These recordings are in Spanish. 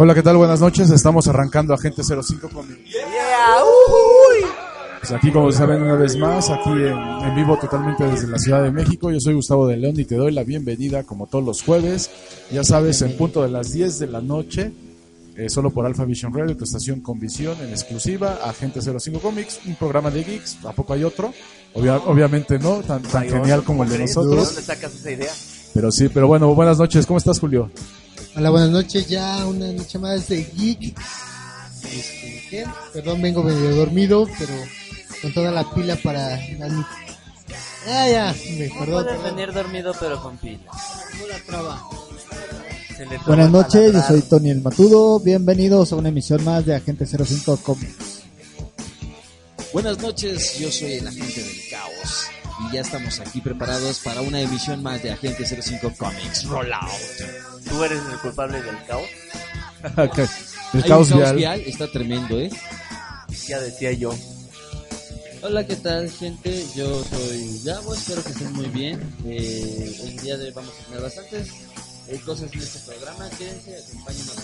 Hola, ¿qué tal? Buenas noches. Estamos arrancando Agente 05 Comics. Pues aquí, como saben, una vez más, aquí en, en, vivo totalmente desde la Ciudad de México. Yo soy Gustavo de León y te doy la bienvenida, como todos los jueves. Ya sabes, en punto de las 10 de la noche, eh, solo por Alpha Vision Radio, tu estación con visión en exclusiva, Agente 05 Comics, un programa de geeks. ¿A poco hay otro? Obvia, obviamente no, tan, tan genial como el de nosotros. ¿De dónde sacas esa idea? Pero sí, pero bueno, buenas noches. ¿Cómo estás, Julio? Hola, buenas noches. Ya una noche más de geek. Este, ¿qué? Perdón, vengo medio dormido, pero con toda la pila para la. Ah, ya, me, perdón. Puedes venir dormido pero con pila. Buenas noches, yo soy Tony el Matudo. Bienvenidos a una emisión más de Agente 05 Comics. Buenas noches, yo soy el agente del y ya estamos aquí preparados para una emisión más de Agente 05 Comics Rollout. ¿Tú eres el culpable del caos? okay. El Hay caos un vial. vial, está tremendo, ¿eh? Ya decía yo. Hola, ¿qué tal, gente? Yo soy Gabo, espero que estén muy bien. Eh, el día de hoy vamos a tener bastantes eh, cosas en este programa. Quédense, acompáñenos.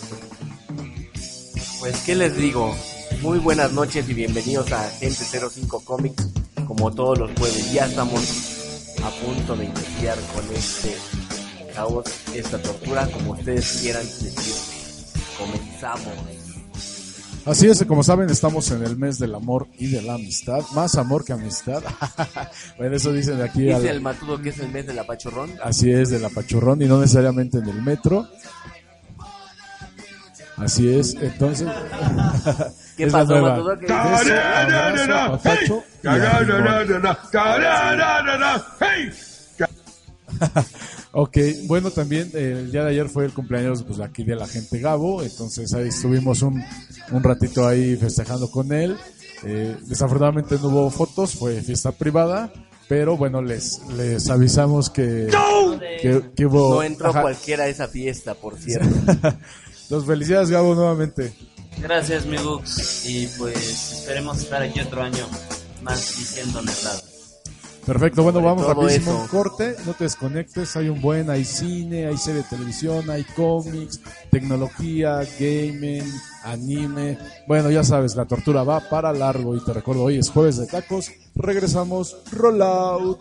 Pues, ¿qué les digo? Muy buenas noches y bienvenidos a Agente 05 Comics. Como todos los jueves, ya estamos a punto de iniciar con este caos, esta tortura, como ustedes quieran decir. Comenzamos. Así es, como saben, estamos en el mes del amor y de la amistad. Más amor que amistad. bueno, eso dicen aquí. Dice al- el matudo que es el mes del apachurrón. Así es, del apachurrón y no necesariamente en el metro. Así es, entonces. ¿Qué es pasó. Matudo? ¿Qué. Ok, bueno, también eh, el día de ayer fue el cumpleaños pues, aquí de la gente Gabo, entonces ahí estuvimos un, un ratito ahí festejando con él. Eh, desafortunadamente no hubo fotos, fue fiesta privada, pero bueno, les, les avisamos que, que, que hubo... No entró Ajá. cualquiera a esa fiesta, por cierto. Los felicidades Gabo nuevamente. Gracias, mi Gux. Y pues esperemos estar aquí otro año más diciendo nada. Perfecto, bueno, Sobre vamos rapidísimo eso. un corte, no te desconectes, hay un buen, hay cine, hay serie de televisión, hay cómics, tecnología, gaming, anime, bueno, ya sabes, la tortura va para largo y te recuerdo, hoy es jueves de tacos, regresamos, rollout.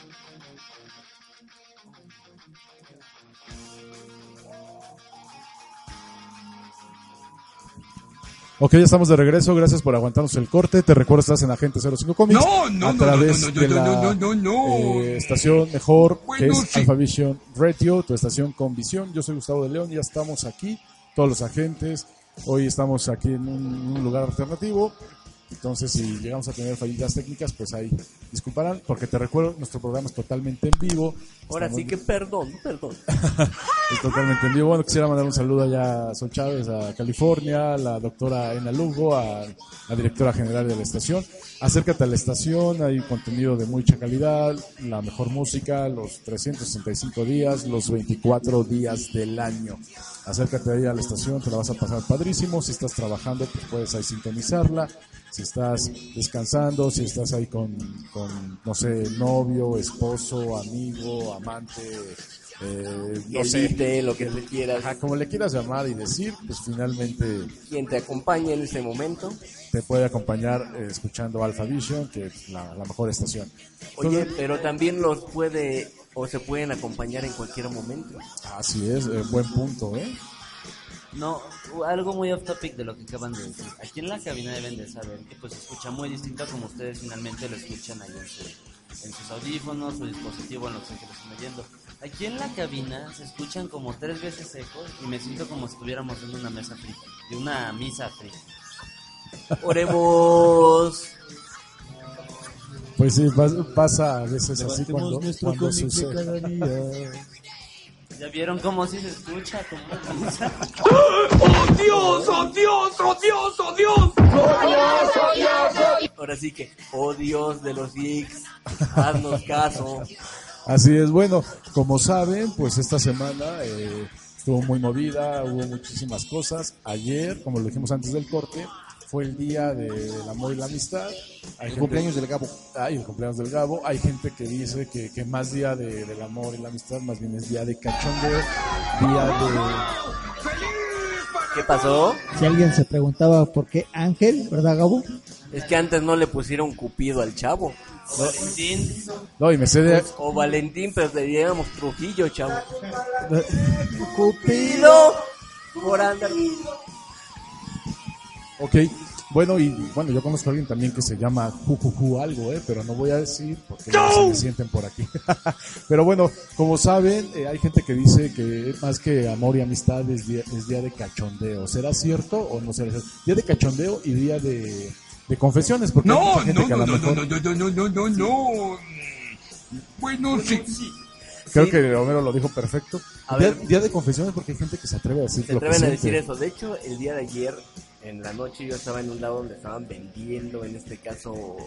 Ok, ya estamos de regreso. Gracias por aguantarnos el corte. Te recuerdo, estás en Agente 05 Comics. No, no, a no, través no, no, de no, la no, no, no, no. eh, estación mejor, que Bueno, es sí. Alpha Vision Radio, tu estación con visión. Yo soy Gustavo de León. Ya estamos aquí, todos los agentes. Hoy estamos aquí en un, un lugar alternativo. Entonces, si llegamos a tener fallitas técnicas, pues ahí disculparán, porque te recuerdo, nuestro programa es totalmente en vivo. Ahora Estamos- sí que perdón, perdón. es totalmente en vivo. Bueno, quisiera mandar un saludo allá a Sol Chávez, a California, a la doctora Ena Lugo, a la directora general de la estación. Acércate a la estación, hay contenido de mucha calidad, la mejor música, los 365 días, los 24 días del año. Acércate ahí a la estación, te la vas a pasar padrísimo. Si estás trabajando, pues puedes ahí sintonizarla. Si estás descansando, si estás ahí con, con no sé, novio, esposo, amigo, amante, eh, no sé, Elite, lo que tú quieras. Ajá, como le quieras llamar y decir, pues finalmente Quien te acompañe en ese momento. te puede acompañar eh, escuchando Alpha Vision, que es la, la mejor estación. Oye, pero también los puede o se pueden acompañar en cualquier momento. así es, eh, buen punto, ¿eh? No, algo muy off topic de lo que acaban de decir. Aquí en la cabina deben de saber que pues se escucha muy distinto a como ustedes finalmente lo escuchan ahí en, su- en sus audífonos, su dispositivo, en lo que lo estén oyendo. Aquí en la cabina se escuchan como tres veces ecos y me siento como si estuviéramos en una mesa frita, de una misa frita. Oremos. Pues sí, pas- pasa a veces así cuando, cuando sucede. ¿Ya vieron cómo sí se escucha? Como una misa. ¡Oh Dios, oh Dios, oh Dios, oh Dios! Ahora sí que, oh Dios de los geeks, haznos caso. Así es, bueno, como saben, pues esta semana eh, estuvo muy movida, hubo muchísimas cosas. Ayer, como lo dijimos antes del corte, fue el día de- del amor y la amistad. Hay El cumpleaños del Gabo. Ay, el cumpleaños del Gabo. Hay gente que dice que, que más día de- del amor y la amistad, más bien es día de cachondeo, día de... ¿Qué pasó? Si alguien se preguntaba por qué Ángel, ¿verdad, Gabo? Es que antes no le pusieron Cupido al chavo. Valentín, No, y me sé de... O Valentín, pero le diríamos Trujillo, chavo. Cupido. Por andar. Ok, bueno, y bueno, yo conozco a alguien también que se llama Jujuju algo, ¿eh? pero no voy a decir porque ya se me sienten por aquí. pero bueno, como saben, eh, hay gente que dice que más que amor y amistad es día, es día de cachondeo. ¿Será cierto o no será cierto? Día de cachondeo y día de, de confesiones, porque hay No, mucha gente no, que a no, no, mejor... no, no, no, no, no, no, no. Bueno, sí. Creo Sí. que Homero lo dijo perfecto. A Día, ver. día de confesiones porque hay gente que se atreve a decir Se lo que atreven a siente. decir eso. De hecho, el día de ayer, en la noche, yo estaba en un lado donde estaban vendiendo, en este caso,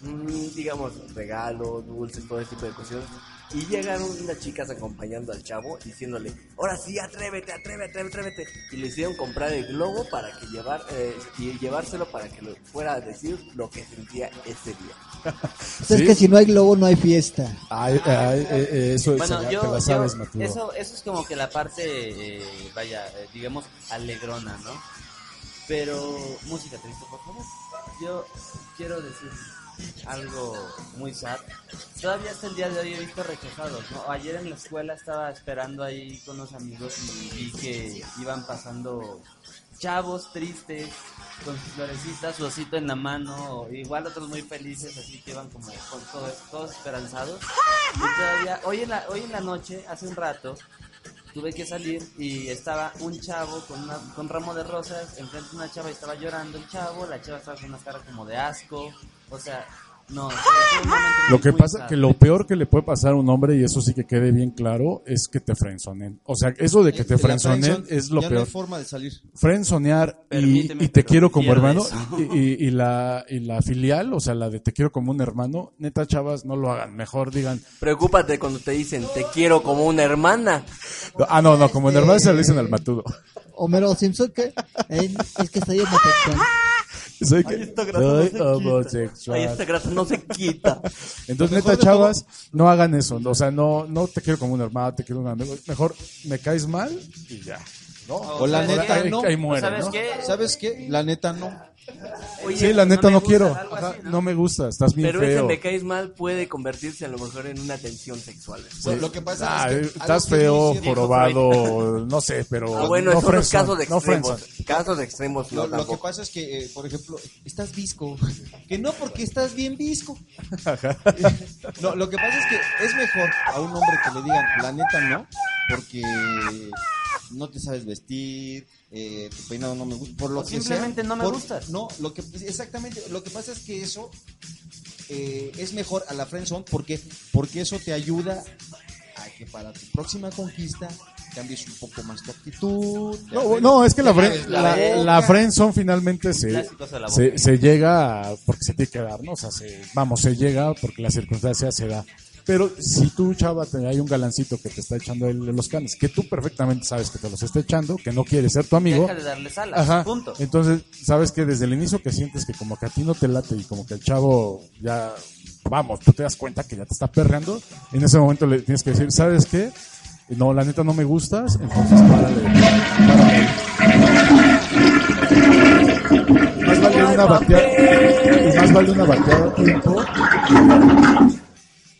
mm, digamos, regalos, dulces, todo ese tipo de cosas. Y llegaron unas chicas acompañando al chavo, diciéndole, ahora sí, atrévete, atrévete, atrévete. Y le hicieron comprar el globo para que llevar, eh, y llevárselo para que lo fuera a decir lo que sentía ese día. Pues Es que si no hay globo, no hay fiesta. Ay, ay, eh, eh, eso es, Bueno, te yo, la sabes, yo- eso, eso es como que la parte, eh, vaya, eh, digamos, alegrona, ¿no? Pero, música triste, por favor. Yo quiero decir algo muy sad. Todavía hasta el día de hoy he visto rechazados, ¿no? Ayer en la escuela estaba esperando ahí con unos amigos y vi que iban pasando chavos tristes con sus florecitas, su osito en la mano, igual otros muy felices, así que iban como con todo, todos esperanzados. Y todavía, hoy en la, hoy en la noche, hace un rato, tuve que salir y estaba un chavo con una, con ramo de rosas, enfrente de una chava y estaba llorando el chavo, la chava estaba con una cara como de asco, o sea, no, Lo que pasa sad. que lo peor que le puede pasar a un hombre, y eso sí que quede bien claro, es que te frenzonen. O sea, eso de que te frenzonen es lo ya peor. No hay forma de salir. Frenzonear y, y te quiero como hermano y, y- y la, y la filial, o sea, la de te quiero como un hermano, neta chavas, no lo hagan. Mejor digan, Preocúpate cuando te dicen, te quiero como una hermana. ah, no, no, como en hermano se lo dicen al matudo. Homero Simpson, que es que estoy homosexual. Soy, esta grasa no soy se quita. homosexual. Ay, esta grasa no se quita. Entonces, neta, chavas, no hagan eso. O sea, no, no te quiero como un hermano, te quiero un amigo. Mejor me caes mal y ya. ¿No? O la neta no. ahí muere, ¿Sabes ¿no? qué? ¿Sabes qué? La neta no. Oye, Sí, la neta me no, gusta, quiero. algo Ajá, así, ¿no? me gusta, estás bien Pero ese feo. me caes mal puede convertirse a lo mejor en una tensión sexual. Bueno, Lo que pasa Ah, es que eh, estás feo, jorobado, no sé, pero. Ah, bueno, no eso no es friendzone, caso de no extremos. casos de extremos no Lo, lo que pasa es que, eh, por ejemplo, estás visco. Que no porque estás bien visco. No, lo que pasa es que es mejor a un hombre que le digan, la neta no, porque no te sabes vestir, eh, tu peinado no me gusta, por lo O que simplemente sea, no me por- gustas. No, lo que exactamente, lo que pasa es que eso eh, es mejor a la friendzone porque porque eso te ayuda a que para tu próxima conquista cambies un poco más tu actitud. No, no, es que la, la, la friendzone finalmente se, se, se llega porque se tiene que dar, ¿no? O sea, se- vamos, se llega porque la circunstancia se da. Pero si tú, chava, te, hay un galancito que te está echando el- los canes, que tú perfectamente sabes que te los está echando, que no quiere ser tu amigo. Deja de darle alas, Ajá. punto. Entonces, sabes que desde el inicio que sientes que como que a ti no te late y como que el chavo ya, vamos, tú te das cuenta que ya te está perreando, en ese momento le tienes que decir, ¿sabes qué? No, la neta no me gustas, entonces párale. párale. Más vale una bateada, más vale una bateada a tiempo.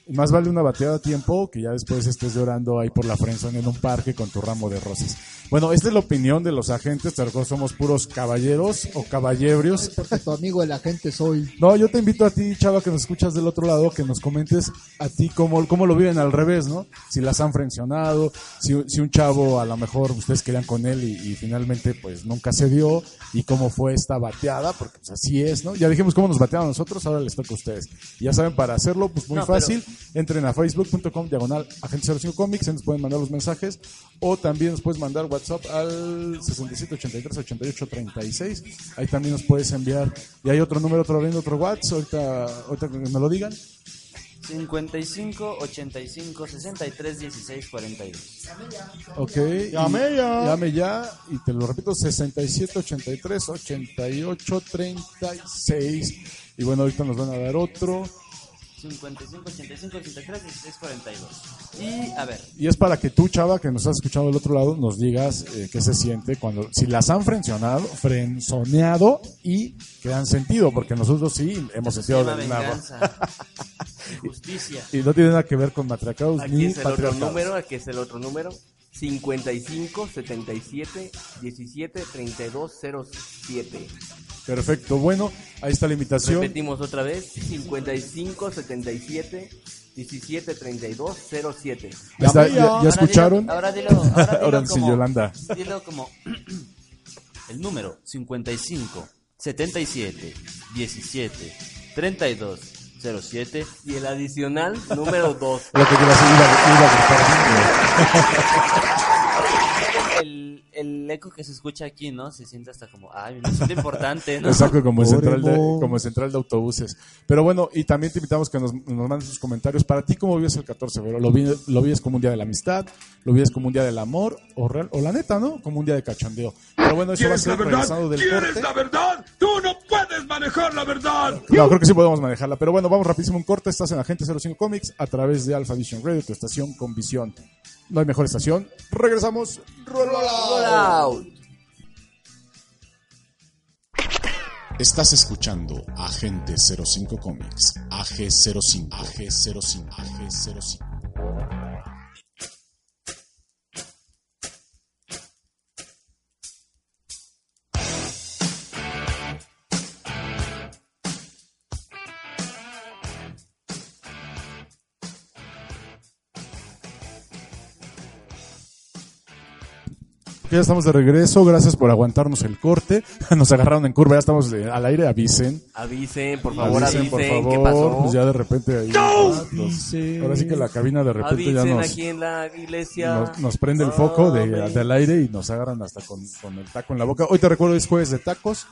Más vale una bateada a tiempo que ya después estés llorando ahí por la friendzone en un parque con tu ramo de rosas. Bueno, esta es la opinión de los agentes, pero somos puros caballeros o caballebrios. Porque tu amigo el agente soy. No, yo te invito a ti, chava, que nos escuchas del otro lado, que nos comentes a ti cómo, cómo lo viven al revés, ¿no? Si las han frencionado, si, si un chavo a lo mejor ustedes querían con él y, y finalmente pues nunca se dio, y cómo fue esta bateada, porque pues así es, ¿no? Ya dijimos cómo nos bateaban a nosotros, ahora les toca a ustedes. Y ya saben, para hacerlo, pues muy No, pero- fácil, entren a facebook.com diagonal agente 05 comics, nos pueden mandar los mensajes, o también nos puedes mandar WhatsApp al 6783 8836, ahí también nos puedes enviar, y hay otro número, otro abriendo otro WhatsApp, ahorita, ahorita que me lo digan, 55 85 63 16 42. ok, Llame y- ya. llame ya, y te lo repito, 6783 8836, y bueno, ahorita nos van a dar otro, 55 85 83 16 42. Y a ver, Y es para que tú, chava, que nos has escuchado del otro lado, nos digas eh, qué se siente cuando, si las han frencionado, frenzoneado y que han sentido, porque nosotros sí hemos se sentido nada. venganza. Justicia. Y no tiene nada que ver con matracados Aquí ni es el otro patriarcados. número, aquí es el otro número. 55 77 17 32 07. Perfecto, bueno, ahí está la invitación. Repetimos otra vez. 55 77 17 32 07. Ahí está, Llame ya, ya. ya escucharon? Ahora dilo, ahora dilo, ahora Ahora dilo sí, como, Yolanda. Dilo como el número 55 77 17 32 07 Y el adicional número 2. Lo que iba a decir, iba, a gritar. el, el eco que se escucha aquí, ¿no? Se siente hasta como, ay, me siento importante, ¿no? Exacto, como en, central de, como en central de autobuses. Pero bueno, y también te invitamos que nos, nos mandes sus comentarios. Para ti, ¿cómo vives el 14 de febrero? ¿Lo, vi- ¿Lo vives como un día de la amistad? ¿Lo vives como un día del amor? ¿O, real- o la neta, no? Como un día de cachondeo. Pero bueno, eso va a ¿Quieres la ser regresando verdad? del ¿Quieres corte. la verdad? Tú no puedes manejar la verdad. No, creo que sí podemos manejarla. Pero bueno, vamos rapidísimo un corte. Estás en Agente 05 Comics a través de Alpha Vision Radio, tu estación con visión. No hay mejor estación. Regresamos. Roll Roll out. Estás escuchando Agente 05 Comics, AG05, AG05, AG05. Ya estamos de regreso. Gracias por aguantarnos el corte. Nos agarraron en curva. Ya estamos de- al aire. Avisen. Avisen, por favor, Avisen, avisen, por qué favor. pasó. Pues ya de repente ahí. los- ahora sí que la cabina de repente ya Avisen nos, aquí en la iglesia. nos, nos prende el foco de, del aire y nos agarran hasta con, con el taco en la boca. Hoy te recuerdo es jueves de tacos.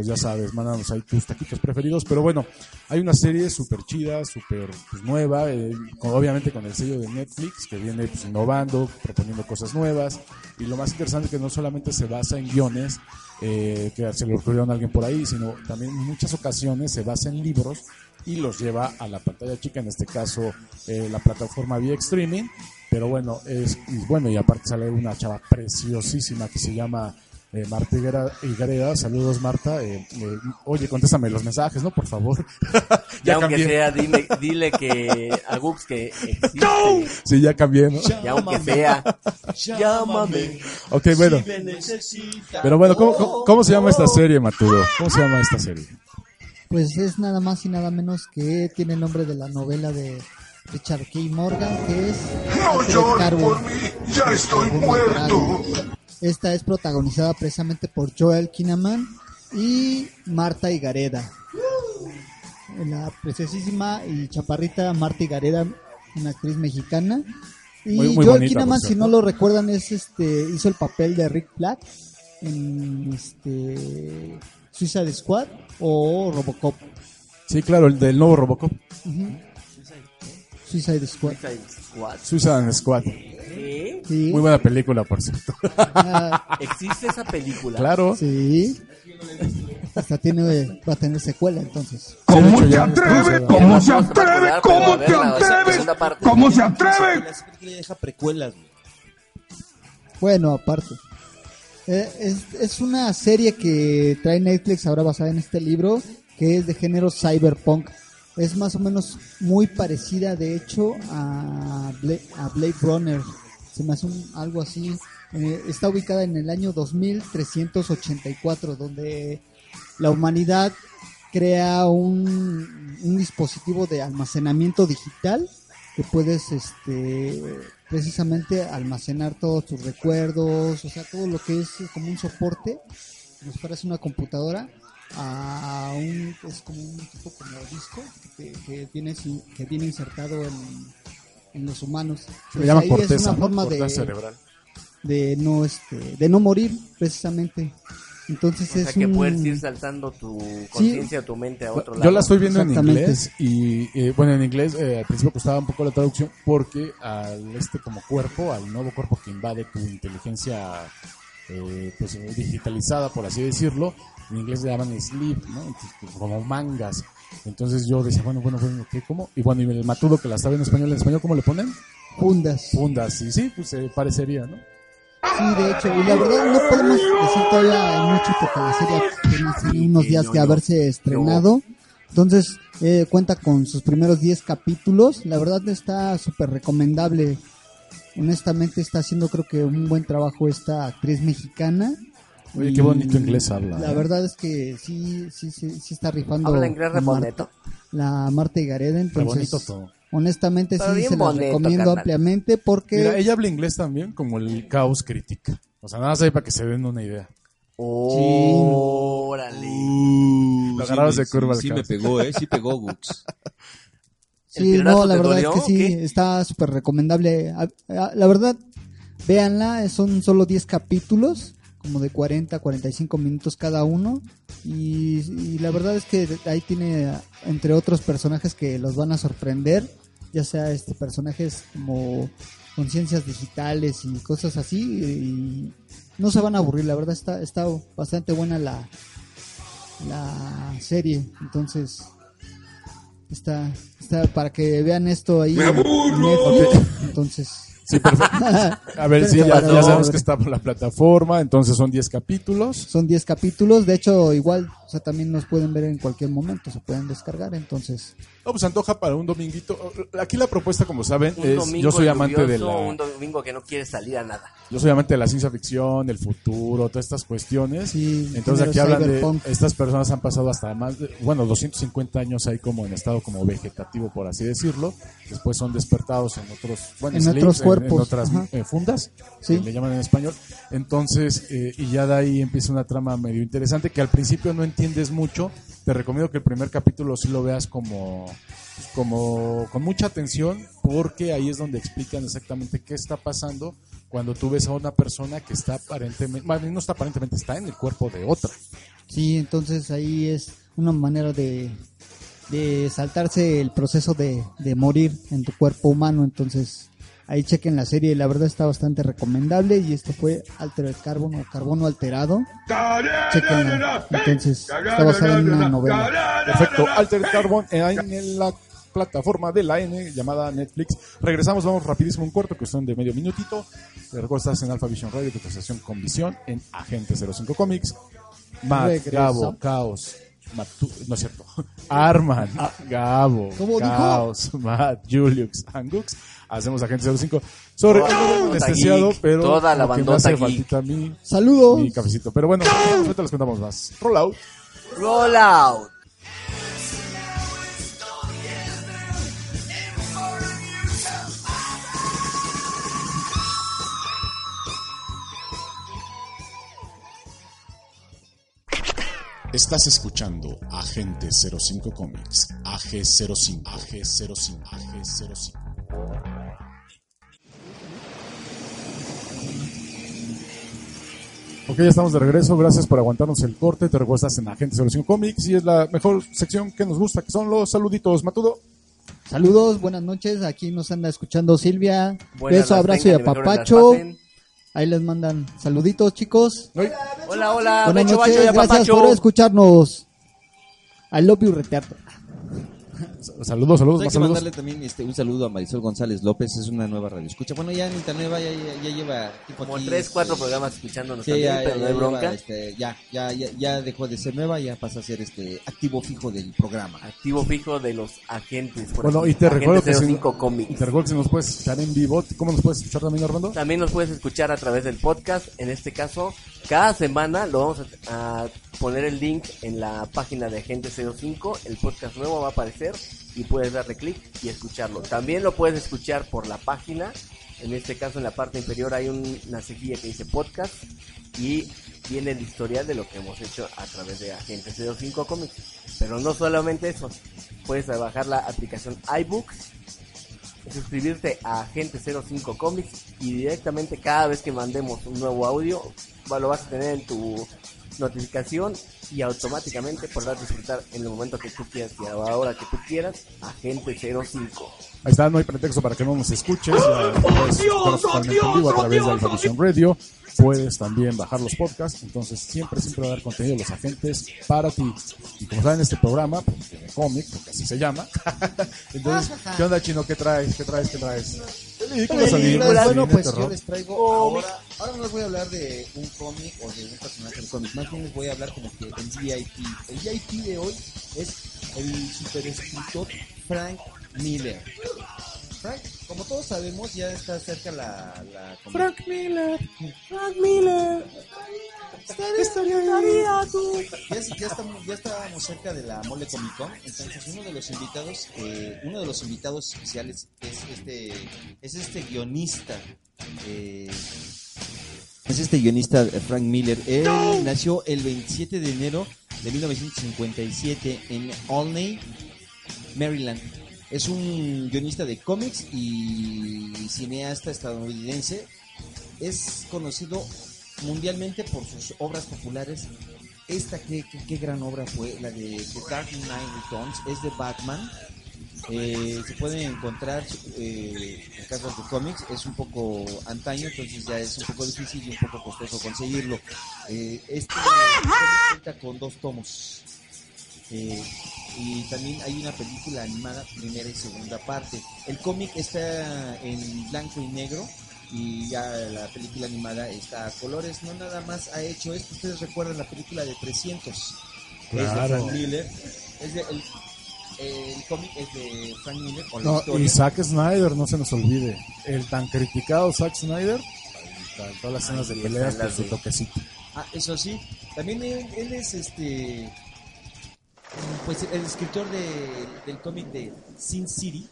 Pues ya sabes, mándanos ahí tus taquitos preferidos. Pero bueno, hay una serie súper chida, súper pues, nueva. eh, obviamente con el sello de Netflix que viene pues, innovando, proponiendo cosas nuevas. Y lo más interesante es que no solamente se basa en guiones eh, que se le ocurrieron a alguien por ahí, sino también en muchas ocasiones se basa en libros y los lleva a la pantalla chica, en este caso eh, la plataforma vía streaming. Pero bueno, es bueno, y aparte sale una chava preciosísima que se llama eh, Marta Higuera- Higareda. Saludos, Marta. Eh, eh, oye, contéstame los mensajes, ¿no? Por favor. Ya aunque cambié. sea, dime, dile que a Gux que existe. Sí, ya cambié, ¿no? Ya aunque sea. Llámame. Ok, bueno. Pero bueno, ¿cómo, cómo, cómo se llama esta serie, Matudo? ¿Cómo se llama esta serie? Pues es nada más y nada menos que tiene el nombre de la novela de Richard K. Morgan, que es Altered Carbon. Ya estoy muerto. Esta es protagonizada precisamente por Joel Kinnaman y Marta Higareda. La preciosísima y chaparrita Marta Higareda, una actriz mexicana. Y Muy- muy Joel bonita, Kinnaman, si no lo recuerdan, es este hizo el papel de Rick Black en este Suicide Squad o Robocop. Sí, claro, el del nuevo Robocop. Suicide Squad. Squad. Suicide Squad. ¿Qué? Sí. Muy buena película, por cierto. Ah, ¿Existe esa película? Claro. sí. Hasta tiene, va a tener secuela entonces. ¿Cómo te ya atreve? estamos- ¿Cómo se atreve? ¿Cómo te atreves? ¿Cómo se atreve? Deja precuelas. Bueno, aparte. Eh, es, es una serie que trae Netflix ahora basada en este libro, que es de género cyberpunk. Es más o menos muy parecida, de hecho, a, Bla- a Blade Runner. Se me hace un- algo así. Eh, está ubicada en el año 2384, donde la humanidad crea un, un dispositivo de almacenamiento digital que puedes este precisamente almacenar todos tus recuerdos, o sea, todo lo que es como un soporte, si fueras una computadora, a un es como un tipo como disco que, que viene que viene insertado en, en los humanos. Se Pues llama ahí corteza, es una ¿no? forma Corteza de, cerebral. de no este de no morir precisamente. Entonces O sea es que un puedes ir saltando tu conciencia o tu mente a otro lado. Yo la estoy viendo en inglés y eh, bueno, en inglés eh, al principio costaba un poco la traducción porque al este como cuerpo, al nuevo cuerpo que invade tu inteligencia eh, pues digitalizada, por así decirlo, en inglés le llaman sleep, ¿no? Entonces, pues, como mangas. Entonces yo decía, bueno, bueno, bueno, ¿qué, cómo? Y bueno, y el matudo que la estaba en español, en español, ¿cómo le ponen? fundas. Fundas, y sí, pues eh, parecería, ¿no? Sí, de hecho, y la verdad no podemos decir todavía mucho porque la serie tiene unos días de haberse estrenado. Entonces, eh, cuenta con sus primeros 10 capítulos. La verdad está súper recomendable. Honestamente está haciendo creo que un buen trabajo esta actriz mexicana. Oye, Y qué bonito inglés habla. La ¿eh? verdad es que sí, sí, sí, sí está rifando. Habla inglés re bonito. La Marta Higareda, Re entonces. bonito todo. Honestamente Pero sí se la recomiendo carnal. ampliamente porque Mira, ella habla inglés también como el caos critica. O sea, nada más ahí para que se den una idea. Órale. Lo agarrabas de curva Sí, sí me pegó, ¿eh? Sí pegó Gux. ¿El Sí, no, la verdad dolió es que sí, qué? está súper recomendable. La verdad, véanla, son solo 10 capítulos, como de 40, 45 minutos cada uno. Y, y la verdad es que ahí tiene, entre otros personajes que los van a sorprender, ya sea este personajes como conciencias digitales y cosas así. Y no se van a aburrir, la verdad está, está bastante buena la, la serie. Entonces, Está, está para que vean esto ahí ¡Me en aburro! Netflix. Entonces, Sí, perfecto. A ver, sí, ya, ya sabemos que está por la plataforma, entonces son 10 capítulos. son 10 capítulos. De hecho, igual, o sea, también nos pueden ver en cualquier momento, se pueden descargar. Entonces, No, pues antoja para un dominguito. Aquí la propuesta, como saben, Un es yo soy amante de la Un domingo que no quiere salir a nada. yo soy amante de la ciencia ficción, el futuro, todas estas cuestiones. Sí, Entonces aquí hablan cyberpunk. de estas personas han pasado hasta más de, bueno, 250 años ahí como en estado como vegetativo, por así decirlo. Después son despertados en otros, bueno, En otros en- cuerpos, en, otras eh, fundas, Sí. que le llaman en español. Entonces, eh, y ya de ahí empieza una trama medio interesante que al principio no entiendes mucho. Te recomiendo que el primer capítulo sí lo veas como como con mucha atención porque ahí es donde explican exactamente qué está pasando cuando tú ves a una persona que está aparentemente, más bien no está aparentemente, está en el cuerpo de otra. sí, entonces ahí es una manera de, de saltarse el proceso de, de morir en tu cuerpo humano. Entonces, ahí chequen la serie, la verdad está bastante recomendable. Y esto fue Altered Carbon o Carbono Alterado. Chequenla. Entonces, está basada en una novela. Perfecto, Alter Carbon en la plataforma de la N llamada Netflix. Regresamos, vamos rapidísimo un corto, que son de medio minutito. Te recuerdas estás en Alpha Vision Radio, tu asociación con visión en Agente 05 Comics. Matt. Gabo, Caos, Matu- no es cierto, Arman, Gabo, ¿Cómo dijo? Caos, Matt, Julius, Angux. Hacemos Agente 05. Sorry, Toda la ando bandota anestesiado, pero toda la que me hace geek. faltita a mí Saludos. mi cafecito. Pero bueno, ahorita les contamos más. Roll out. Roll out. Estás escuchando Agente 05 Comics, AG05, AG05, AG05. Ok, ya estamos de regreso. Gracias por aguantarnos el corte. Te recuerdas en Agente 05 Comics y es la mejor sección que nos gusta, que son los saluditos. Matudo. Saludos, buenas noches. Aquí nos anda escuchando Silvia. Buenas Beso, abrazo y tengan, las apapacho. Ahí les mandan saluditos, chicos. Hola, hola, Buenas Becho, Bacho noches, y gracias por escucharnos. I love you, reteatro. Saludos, saludos, Hay más que saludos. mandarle también este, un saludo a Marisol González López, es una nueva radio escucha. Bueno, ya Anita Nueva ya, ya, ya lleva tiempo Como aquí, tres, este, cuatro programas escuchándonos Sí, también, ya, pero ya, no hay bronca. lleva, este, ya, ya, ya, ya dejó de ser nueva, ya pasa a ser este activo fijo del programa. Activo fijo de los agentes. por Bueno, y te recuerdo que si, 05 Comics. y te recuerdo que si nos puedes escuchar en vivo, ¿cómo nos puedes escuchar también, Armando? También nos puedes escuchar a través del podcast. En este caso, cada semana lo vamos a, a poner el link en la página de Agente 05. El podcast nuevo va a aparecer y puedes darle clic y escucharlo. También lo puedes escuchar por la página. En este caso, en la parte inferior hay un- una cejilla que dice podcast y viene el historial de lo que hemos hecho a través de Agente 05 Comics. Pero no solamente eso. Puedes bajar la aplicación iBooks suscribirte a Agente 05 Comics y directamente cada vez que mandemos un nuevo audio lo vas a tener en tu notificación y automáticamente podrás disfrutar en el momento que tú quieras y a la hora que tú quieras Agente 05. Ahí está, no hay pretexto para que no nos escuches. Puedes a través de Radio. Puedes también bajar los podcasts. Entonces, siempre, siempre va a dar contenido de los agentes para ti. Y como saben, este programa, pues, tiene cómic, porque así se llama. Entonces, ¿qué onda, chino? ¿Qué traes? ¿Qué traes? ¿Qué traes? Películas, Bueno, pues yo les traigo ahora, ahora no les voy a hablar de un cómic o de un personaje del cómic, más bien les voy a hablar como que el VIP. El VIP de hoy es el superescritor Frank Miller. Frank, como todos sabemos, ya está cerca la... la Frank Miller. Frank Miller. Ya, ya, estamos, ya estábamos cerca de la Mole Comic Con, entonces uno de los invitados, eh, uno de los invitados especiales es este, es este guionista, eh, es este guionista eh, Frank Miller. Él nació el 27 de enero de 1957 en Olney, Maryland. Es un guionista de cómics y cineasta estadounidense. Es conocido mundialmente por sus obras populares. Esta, qué, qué- qué gran obra fue, la de The Dark Knight Returns, es de Batman. Eh, se puede encontrar eh, en casas de cómics, es un poco antaño, entonces ya es un poco difícil y un poco costoso conseguirlo. Eh, este cuenta con dos tomos. Eh, y también hay una película animada, primera y segunda parte. El cómic está en blanco y negro y ya la película animada está a colores. No nada más ha hecho esto. Ustedes recuerdan la película de 300. Es de. Frank Miller. Es de- el, el cómic es de Frank Miller. con No, y Zack Snyder, no se nos olvide. El tan criticado Zack Snyder, en todas las escenas de peleas con su toquecito. Ah, eso sí. También él, él es este. Pues el escritor de- del cómic de Sin City.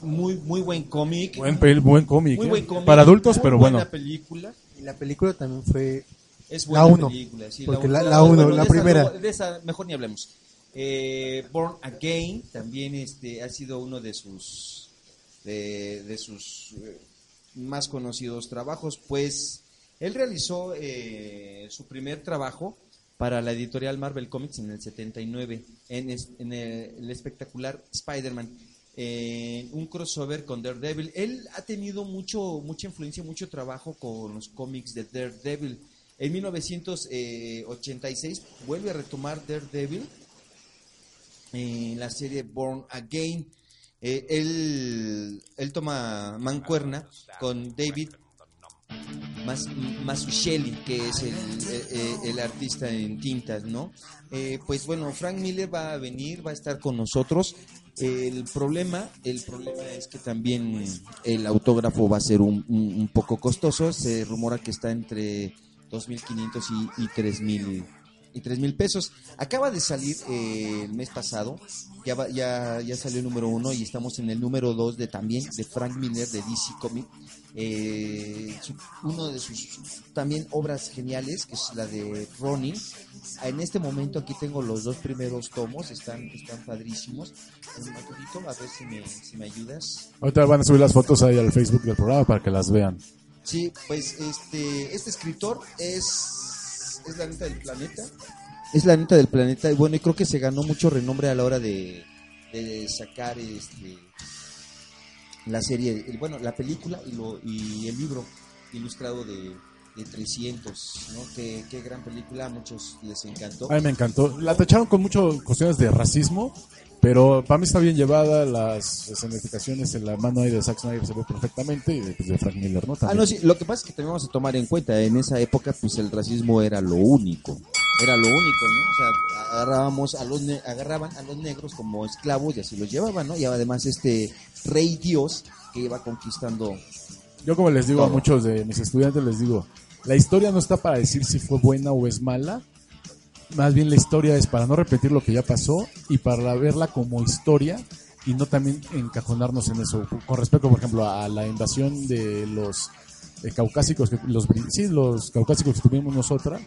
Muy, muy buen cómic. Buen, buen cómic. Muy ¿eh? buen cómic. Para adultos, muy pero buena bueno. película. Y la película también fue Es La buena uno. película, sí, Porque la- la uno, la de esa primera. no- de esa mejor ni hablemos. Eh, Born Again también este ha sido uno de sus de, de sus eh, más conocidos trabajos, pues él realizó eh, su primer trabajo para la editorial Marvel Comics en el 79 en, es- en el, el espectacular Spider-Man en un crossover con Daredevil. Él ha tenido mucho mucha influencia, mucho trabajo con los cómics de Daredevil. En 1986 vuelve a retomar Daredevil en la serie Born Again. Eh, él, él toma mancuerna con David Mas, Mazzucchelli, que es el, eh, eh, el artista en tintas, ¿no? Eh, pues bueno, Frank Miller va a venir, va a estar con nosotros. El problema, el problema es que también el autógrafo va a ser un, un- un poco costoso. Se rumora que está entre 2.500 y, y 3.000 y 3.000 pesos. Acaba de salir eh, el mes pasado, ya, va- ya, ya salió el número uno y estamos en el número dos de también de Frank Miller de DC Comics. Eh, su- uno de sus también obras geniales, que es la de Ronin. En este momento aquí tengo los dos primeros tomos, están, están padrísimos. Un a ver si me, si me ayudas. Ahorita van a subir las fotos ahí al Facebook del programa para que las vean. Sí, pues este, este escritor es, es la neta del planeta. Es la neta del planeta y bueno, y creo que se ganó mucho renombre a la hora de, de sacar este la serie, el- bueno, la película y, lo, y el libro ilustrado de, de 300, ¿no? Qué, qué gran película, a muchos les encantó. A mí me encantó. La tacharon con muchas cuestiones de racismo, pero para mí está bien llevada. Las escenificaciones en la mano ahí de Zack Snyder se ve perfectamente y de, pues, de Frank Miller, ¿no? Ah, También. no, sí, lo que pasa es que también vamos a tomar en cuenta, en esa época pues el racismo era lo único, era lo único, ¿no? O sea, agarrábamos a los ne- agarraban a los negros como esclavos y así los llevaban, ¿no? Y además este rey dios que iba conquistando Yo como les digo a muchos de mis estudiantes, les digo, la historia no está para decir si fue buena o es mala. Más bien la historia es para no repetir lo que ya pasó y para verla como historia y no también encajonarnos en eso. Con respecto, por ejemplo, a la invasión de los eh, caucásicos, que, los, sí, los caucásicos que tuvimos nosotros,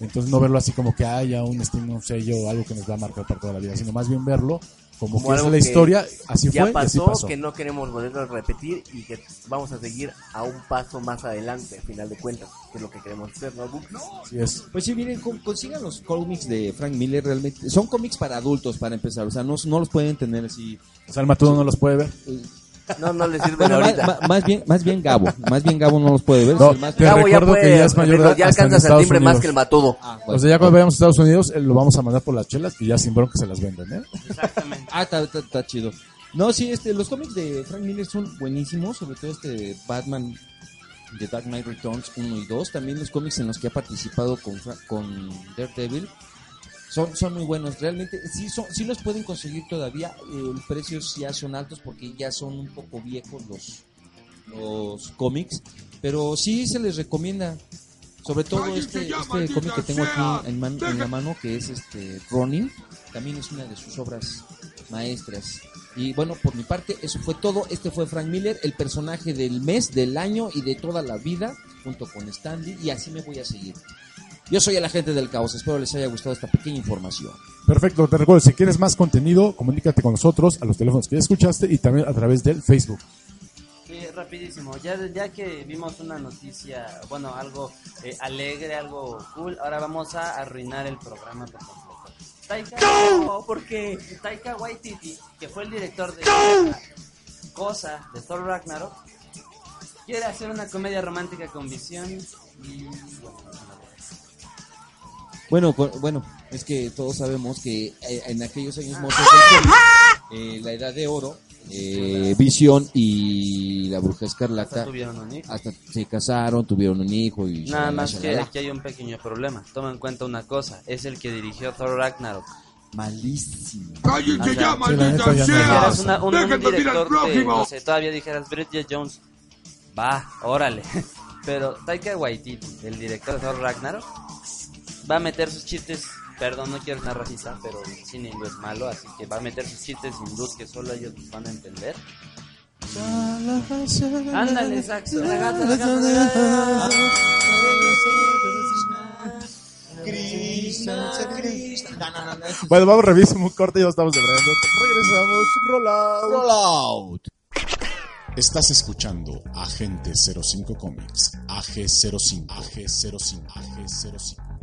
entonces no verlo así como que haya un un sello, algo que nos va a marcar para toda la vida, sino más bien verlo como, Como que es algo la que historia, así ya fue y así pasó, pasó. que no queremos volverlo a repetir y que vamos a seguir a un paso más adelante, al final de cuentas, que es lo que queremos hacer, ¿no? Book? Así es. Pues sí, miren, con- consigan los cómics de Frank Miller realmente. Son cómics para adultos, para empezar. O sea, no, no los pueden tener así. O sea, el Matudo no los puede ver. No, no le sirve Bueno, más, ahorita. ma- más bien, más bien Gabo. Más bien Gabo no los puede ver. No, más- te Gabo ya recuerdo que puede, ya es mayor de edad ya alcanzas el Estados timbre más Unidos. que el matudo. Ah, O bueno. sea, ya cuando vayamos a Estados Unidos, eh, lo vamos a mandar por las chelas y ya sin bronca se las venden, ¿eh? Exactamente. Ah, está, chido. No, sí, este, los cómics de Frank Miller son buenísimos, sobre todo este Batman de Dark Knight Returns 1 y 2. También los cómics en los que ha participado con, con Daredevil son, son muy buenos. Realmente, sí, son, sí los pueden conseguir todavía. El precios ya son altos porque ya son un poco viejos los, los cómics. Pero sí se les recomienda. Sobre todo este, este cómic que tengo aquí en, man- en la mano, que es este Ronin, también es una de sus obras maestras. Y bueno, por mi parte, eso fue todo. Este fue Frank Miller, el personaje del mes, del año y de toda la vida, junto con Stanley, y así me voy a seguir. Yo soy el agente del caos, espero les haya gustado esta pequeña información. Perfecto, te recuerdo, si quieres más contenido, comunícate con nosotros a los teléfonos que ya escuchaste y también a través del Facebook. Sí, rapidísimo. Ya, ya que vimos una noticia, bueno, algo eh, alegre, algo cool, ahora vamos a arruinar el programa por completo. Taika, no, porque Taika Waititi, que fue el director de Cosa de Thor Ragnarok, quiere hacer una comedia romántica con visión y Bueno, co- bueno, es que todos sabemos que eh, en aquellos años eh, la edad de oro, eh, Visión y la bruja hasta escarlata tuvieron un hijo. hasta se casaron, tuvieron un hijo y Nada shalala, más que aquí hay un pequeño problema. Toma en cuenta una cosa, es el que dirigió Thor Ragnarok. malísimo. ¡Cállense ya, maldita sea! dijeras una- un, un ¡Déjenme ver al director de, no sé, todavía dijeras Bridget Jones, va, órale. Pero Taika Waititi, el director de Thor Ragnarok, va a meter sus chistes, perdón, no quiero ser racista, pero el cine no es malo, así que va a meter sus chistes sin luz que solo ellos van a entender. Ándale, Saxo, ragazzo, ragazzo, ragazzo. Bueno, vamos, revisemos un corte y ya estamos de regreso. Regresamos, roll out. Roll out. Estás escuchando Agente 05 Comics, AG05, AG05, AG05.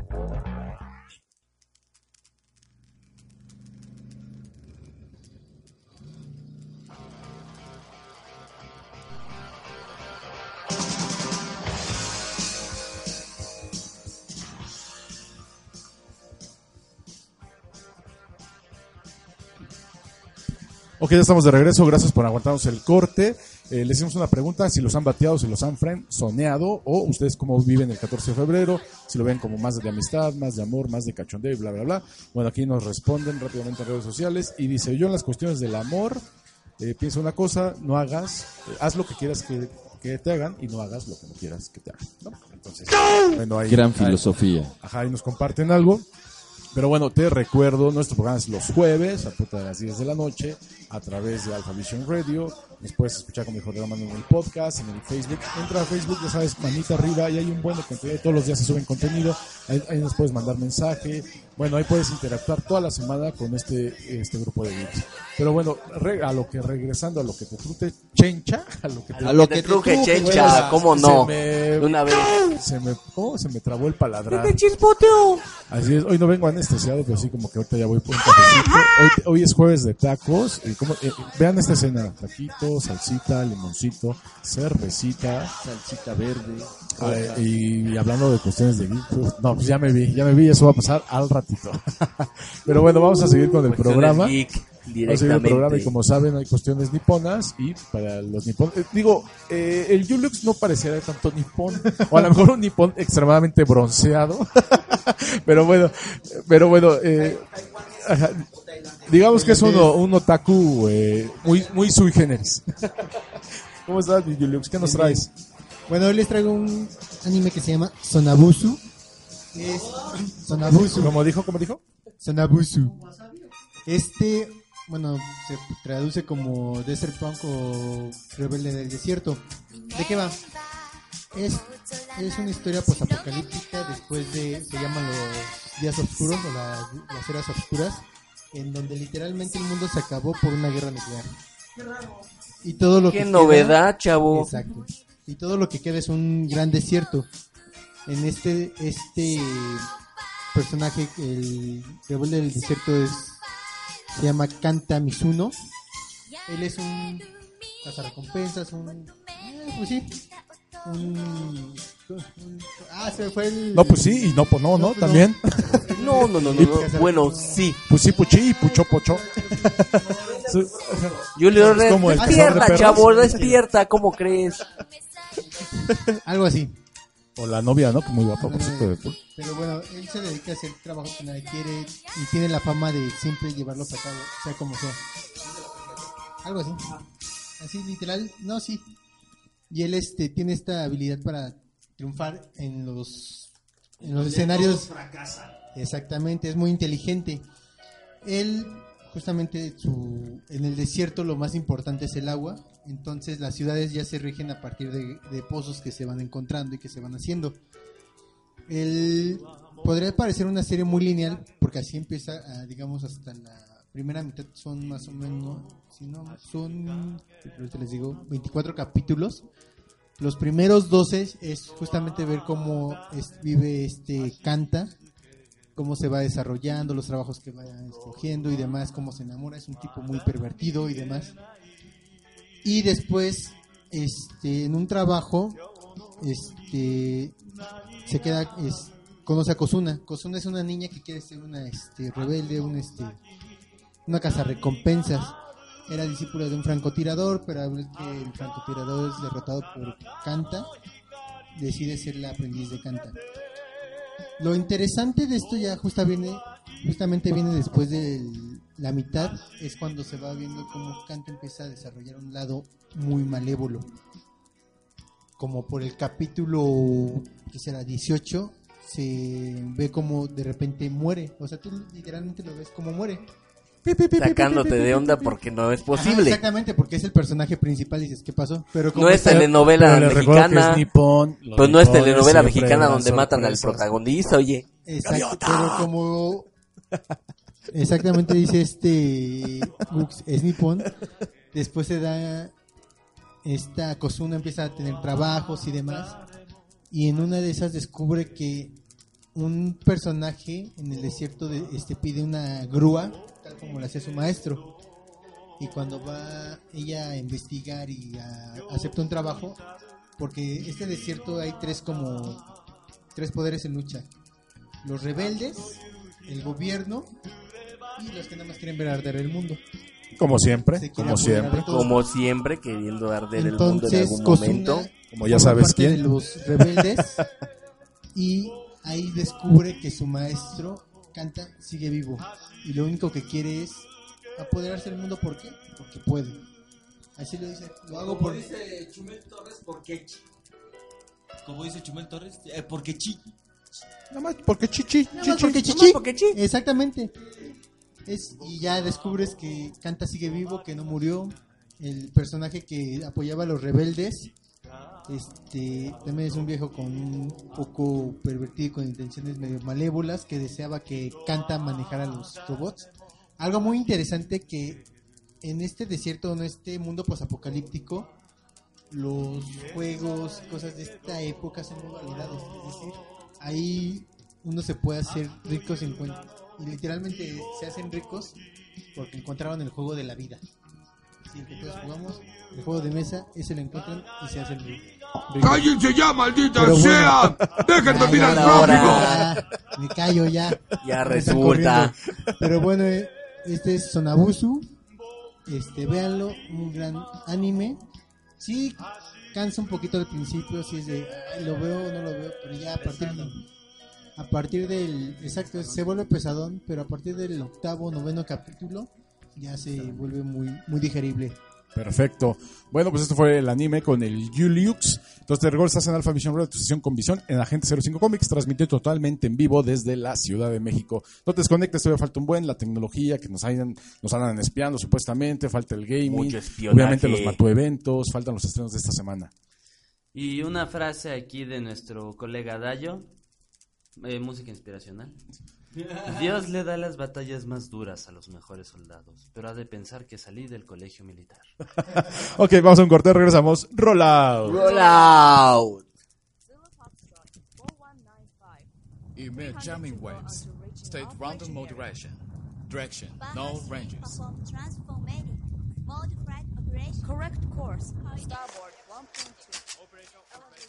Ok, ya estamos de regreso. Gracias por aguantarnos el corte. Eh, les hicimos una pregunta: si los han bateado, si los han fren, soneado, o ustedes cómo viven el 14 de febrero, si lo ven como más de amistad, más de amor, más de cachondeo y bla, bla, bla. Bueno, aquí nos responden rápidamente en redes sociales y dice: Yo en las cuestiones del amor, eh, pienso una cosa, no hagas, eh, haz lo que quieras que, que te hagan y no hagas lo que no quieras que te hagan. ¿no? Entonces, bueno, ahí- Gran ahí- filosofía. Ajá, y nos comparten algo. Pero bueno, te recuerdo, nuestro programa es los jueves, a punto de las 10 de la noche, a través de Alpha Vision Radio. Puedes escuchar con mi programa en el podcast, en el Facebook. Entra a Facebook, ya sabes, manita arriba, y hay un buen contenido. Todos los días se suben contenido. Ahí nos puedes mandar mensaje. Bueno, ahí puedes interactuar toda la semana con este, este grupo de geeks. Pero bueno, re- a lo que regresando a lo que te trute chencha, a lo que te, A lo que truje, chencha, ¿cómo no? Se me, De una vez. se me, oh, se me trabó el paladrar. ¡Me chispoteó! Así es, hoy no vengo anestesiado, pero sí como que ahorita ya voy por un cafecito. Hoy, hoy es jueves de tacos. Y como, eh, vean esta escena, taquito, salsita, limoncito, cervecita. Salsita verde. eh, y, hablando de cuestiones de geek, pues, no, pues ya me vi, ya me vi, eso va a pasar al ratito. pero bueno, vamos a seguir con el Cuestiones programa. geek, Vamos a seguir el programa y como saben hay cuestiones niponas y para los nipones, eh, digo, eh, el Yulux no pareciera tanto nipón, o a lo mejor un nipón extremadamente bronceado, pero bueno, pero bueno, eh, ajá, digamos que es uno, un otaku eh, muy, muy sui generis. ¿Cómo estás, Yulux? ¿Qué nos traes? Bueno, hoy les traigo un anime que se llama Sonabusu. Es Sonabusu. ¿Cómo dijo? ¿Cómo dijo? Sonabusu. Este, bueno, se traduce como Desert Punk o Rebelde del Desierto. ¿De qué va? Es, es una historia posapocalíptica después de, se llaman los días oscuros o las, las eras oscuras, en donde literalmente el mundo se acabó por una guerra nuclear. Y todo lo ¡Qué que queda- novedad, chavo! Exacto. Y todo lo que queda es un gran desierto. En este este personaje, el rebelde del desierto es se llama Kanta Mizuno. Él es un cazarrecompensas, un eh, pues sí, un, un- ah se fue el No, pues sí, y no, pues no, no, pues también. No, no, no, no, no. Bueno, sí. Pues sí, puchi y pucho pocho. Julio, Es como el cazador de despierta, chavo, despierta, ¿cómo crees? algo así. O la novia, ¿no? Que muy guapa, por cierto. Pero bueno, él se dedica a hacer trabajo que nadie quiere y tiene la fama de siempre llevarlo a cabo, sea como sea. Algo así. Así literal, no, sí. Y él este tiene esta habilidad para triunfar en los en los escenarios. Exactamente, es muy inteligente. Él justamente su en el desierto lo más importante es el agua, entonces las ciudades ya se rigen a partir de, de pozos que se van encontrando y que se van haciendo. El, podría parecer una serie muy lineal, porque así empieza, ah, digamos, hasta la primera mitad son más o menos, si no, son, les digo, 24 capítulos. Los primeros 12 es justamente ver cómo es- vive este Canta, cómo se va desarrollando, los trabajos que va escogiendo y demás, cómo se enamora, es un tipo muy pervertido y demás. Y después, este, en un trabajo, este, se queda, es, conoce a Kozuna. Kozuna es una niña que quiere ser una, este, rebelde, un, este, una recompensas. Era discípula de un francotirador, pero el francotirador es derrotado por Kanta, decide ser la aprendiz de Kanta. Lo interesante de esto ya justamente viene después de la mitad, es cuando se va viendo cómo Kanta empieza a desarrollar un lado muy malévolo. Como por el capítulo, que será 18, se ve como de repente muere. O sea, tú literalmente lo ves como muere. Sacándote de onda porque no es Ajá, posible. exactamente, porque es el personaje principal y dices, ¿qué pasó? Pero como No es telenovela Pero mexicana. es nipón, los Pues no es telenovela mexicana donde matan al protagonista, oye. Exacto, pero como exactamente dice este es nipón, después se da esta Kozuna empieza a tener trabajos y demás. Y en una de esas descubre que un personaje en el desierto de, este pide una grúa tal como la hacía su maestro. Y cuando va ella a investigar y acepta un trabajo porque este desierto hay tres como tres poderes en lucha. Los rebeldes, el gobierno y los que nada más quieren ver arder el mundo. Como siempre, Se como siempre. Como siempre, queriendo arder el mundo en Entonces, algún momento. Como ya sabes quién. de los rebeldes y ahí descubre que su maestro canta sigue vivo y lo único que quiere es apoderarse del mundo ¿por qué? porque puede así lo dice lo hago por dice Chumel Torres, ¿por qué chi? Como dice Chumel Torres, eh, porque chi. Nada más porque chichi, Nada más chichi. porque chichi porque chi. exactamente es y ya descubres que canta sigue vivo que no murió el personaje que apoyaba a los rebeldes este también es un viejo con un poco pervertido con intenciones medio malévolas que deseaba que Canta manejara los robots. Algo muy interesante que en este desierto, en este mundo posapocalíptico, los juegos, cosas de esta época son modalidades. Es decir, ahí uno se puede hacer rico sin cuenta. Y literalmente se hacen ricos porque encontraron el juego de la vida. Sí, que todos jugamos, el juego de mesa, ese lo encuentran y se hacen ri- ricos. ¡Cállense ya, maldita Pero bueno. sea! ¡Déjenme mirar ya, tráfico! me callo ya. Ya resulta. Pero bueno, eh, este es Sonabusu. Este, véanlo, un gran anime. Sí, cansa un poquito al principio, sí es de, "Ay, lo veo o no lo veo, pero ya a partir, a partir del, exacto, se vuelve pesadón, pero a partir del octavo, noveno capítulo, ya se vuelve muy, muy digerible. Perfecto. Bueno, pues esto fue el anime con el Juliux. Entonces, te recuerdo, estás en Alpha Vision Radio, tu sesión con visión en Agente 05 Comics, transmitido totalmente en vivo desde la Ciudad de México. No te desconectes, todavía falta un buen, la tecnología que nos hayan, nos andan espiando supuestamente, falta el gaming, Mucho espionaje. obviamente los matueventos, faltan los estrenos de esta semana. Y una frase aquí de nuestro colega Dayo, eh, música inspiracional. Dios le da las batallas más duras a los mejores soldados, pero ha de pensar que salí del colegio militar. Ok, vamos a un corte, regresamos. Roll out. Roll out. Emit jamming waves. State random mode direction. Direction, no ranges. Correct course. Starboard 1.2.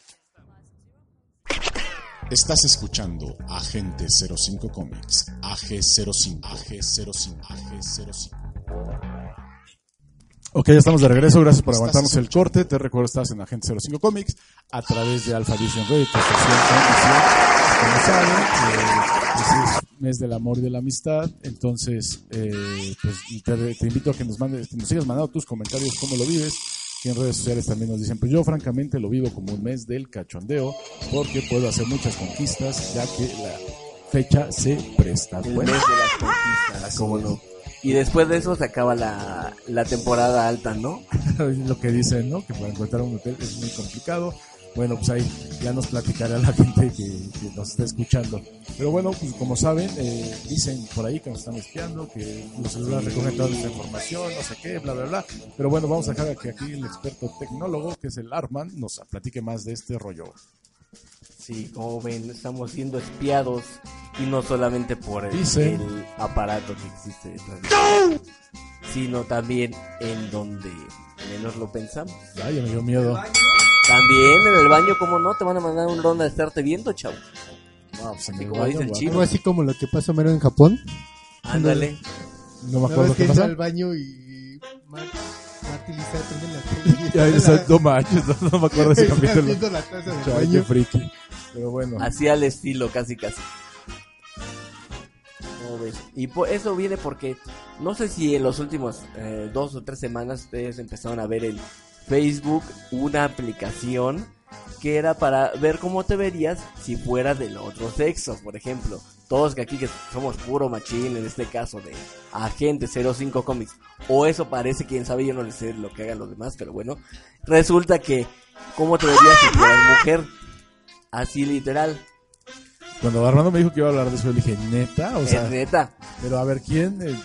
Estás escuchando Agente 05 Comics, AG05, AG05, AG05. Ok, ya estamos de regreso. Gracias por aguantarnos el corte. Te recuerdo, estás en Agente 05 Comics a través de Alpha Vision Radio, tu estación eh, pues es mes del amor y de la amistad. Entonces, eh, pues te, te invito a que nos mandes, que nos sigas mandando tus comentarios, cómo lo vives. Que en redes sociales también nos dicen, pues yo francamente lo vivo como un mes del cachondeo, porque puedo hacer muchas conquistas, ya que la fecha se presta. El Bueno, mes de las conquistas, cómo no. Y después de eso se acaba la, la temporada alta, ¿no? lo que dicen, ¿no? Que para encontrar un hotel es muy complicado. Bueno, pues ahí ya nos platicará la gente que, que nos está escuchando. Pero bueno, pues como saben, eh, dicen por ahí que nos están espiando, que los celulares recogen toda nuestra información, no sé qué, bla, bla, bla. Pero bueno, vamos a dejar que aquí el experto tecnólogo, que es el Arman, nos platique más de este rollo. Sí, como ven, estamos siendo espiados y no solamente por el, Dicen. el aparato que existe detrás de sino también en donde menos lo pensamos. Ay, ya me dio miedo. También en el baño, como no, te van a mandar un ronda de estarte viendo, chavo. No, pues Así el como baño, dice el guau. chino. Algo así como lo que pasa mero en Japón. Ándale. No me Una acuerdo vez que qué entra pasa. al baño y Mar- Marty Lisa prende la tele. y Ya, está esa- no manches, no, no me acuerdo de ese está capítulo. la taza del Chale, baño. qué friki. Pero bueno. Así al estilo, casi casi. ¿Cómo ves? Y po- eso viene porque no sé si en los últimos eh, dos o tres semanas ustedes empezaron a ver en Facebook una aplicación que era para ver cómo te verías si fuera del otro sexo, por ejemplo. Todos que aquí que somos puro machín, en este caso de Agente 05 Comics. O eso parece, quién sabe, yo no le sé lo que hagan los demás, pero bueno. Resulta que, ¿cómo te verías si fueras mujer? Así literal. Cuando Armando me dijo que iba a hablar de eso, yo le dije, neta, o sea, es neta. pero a ver, ¿quién eh,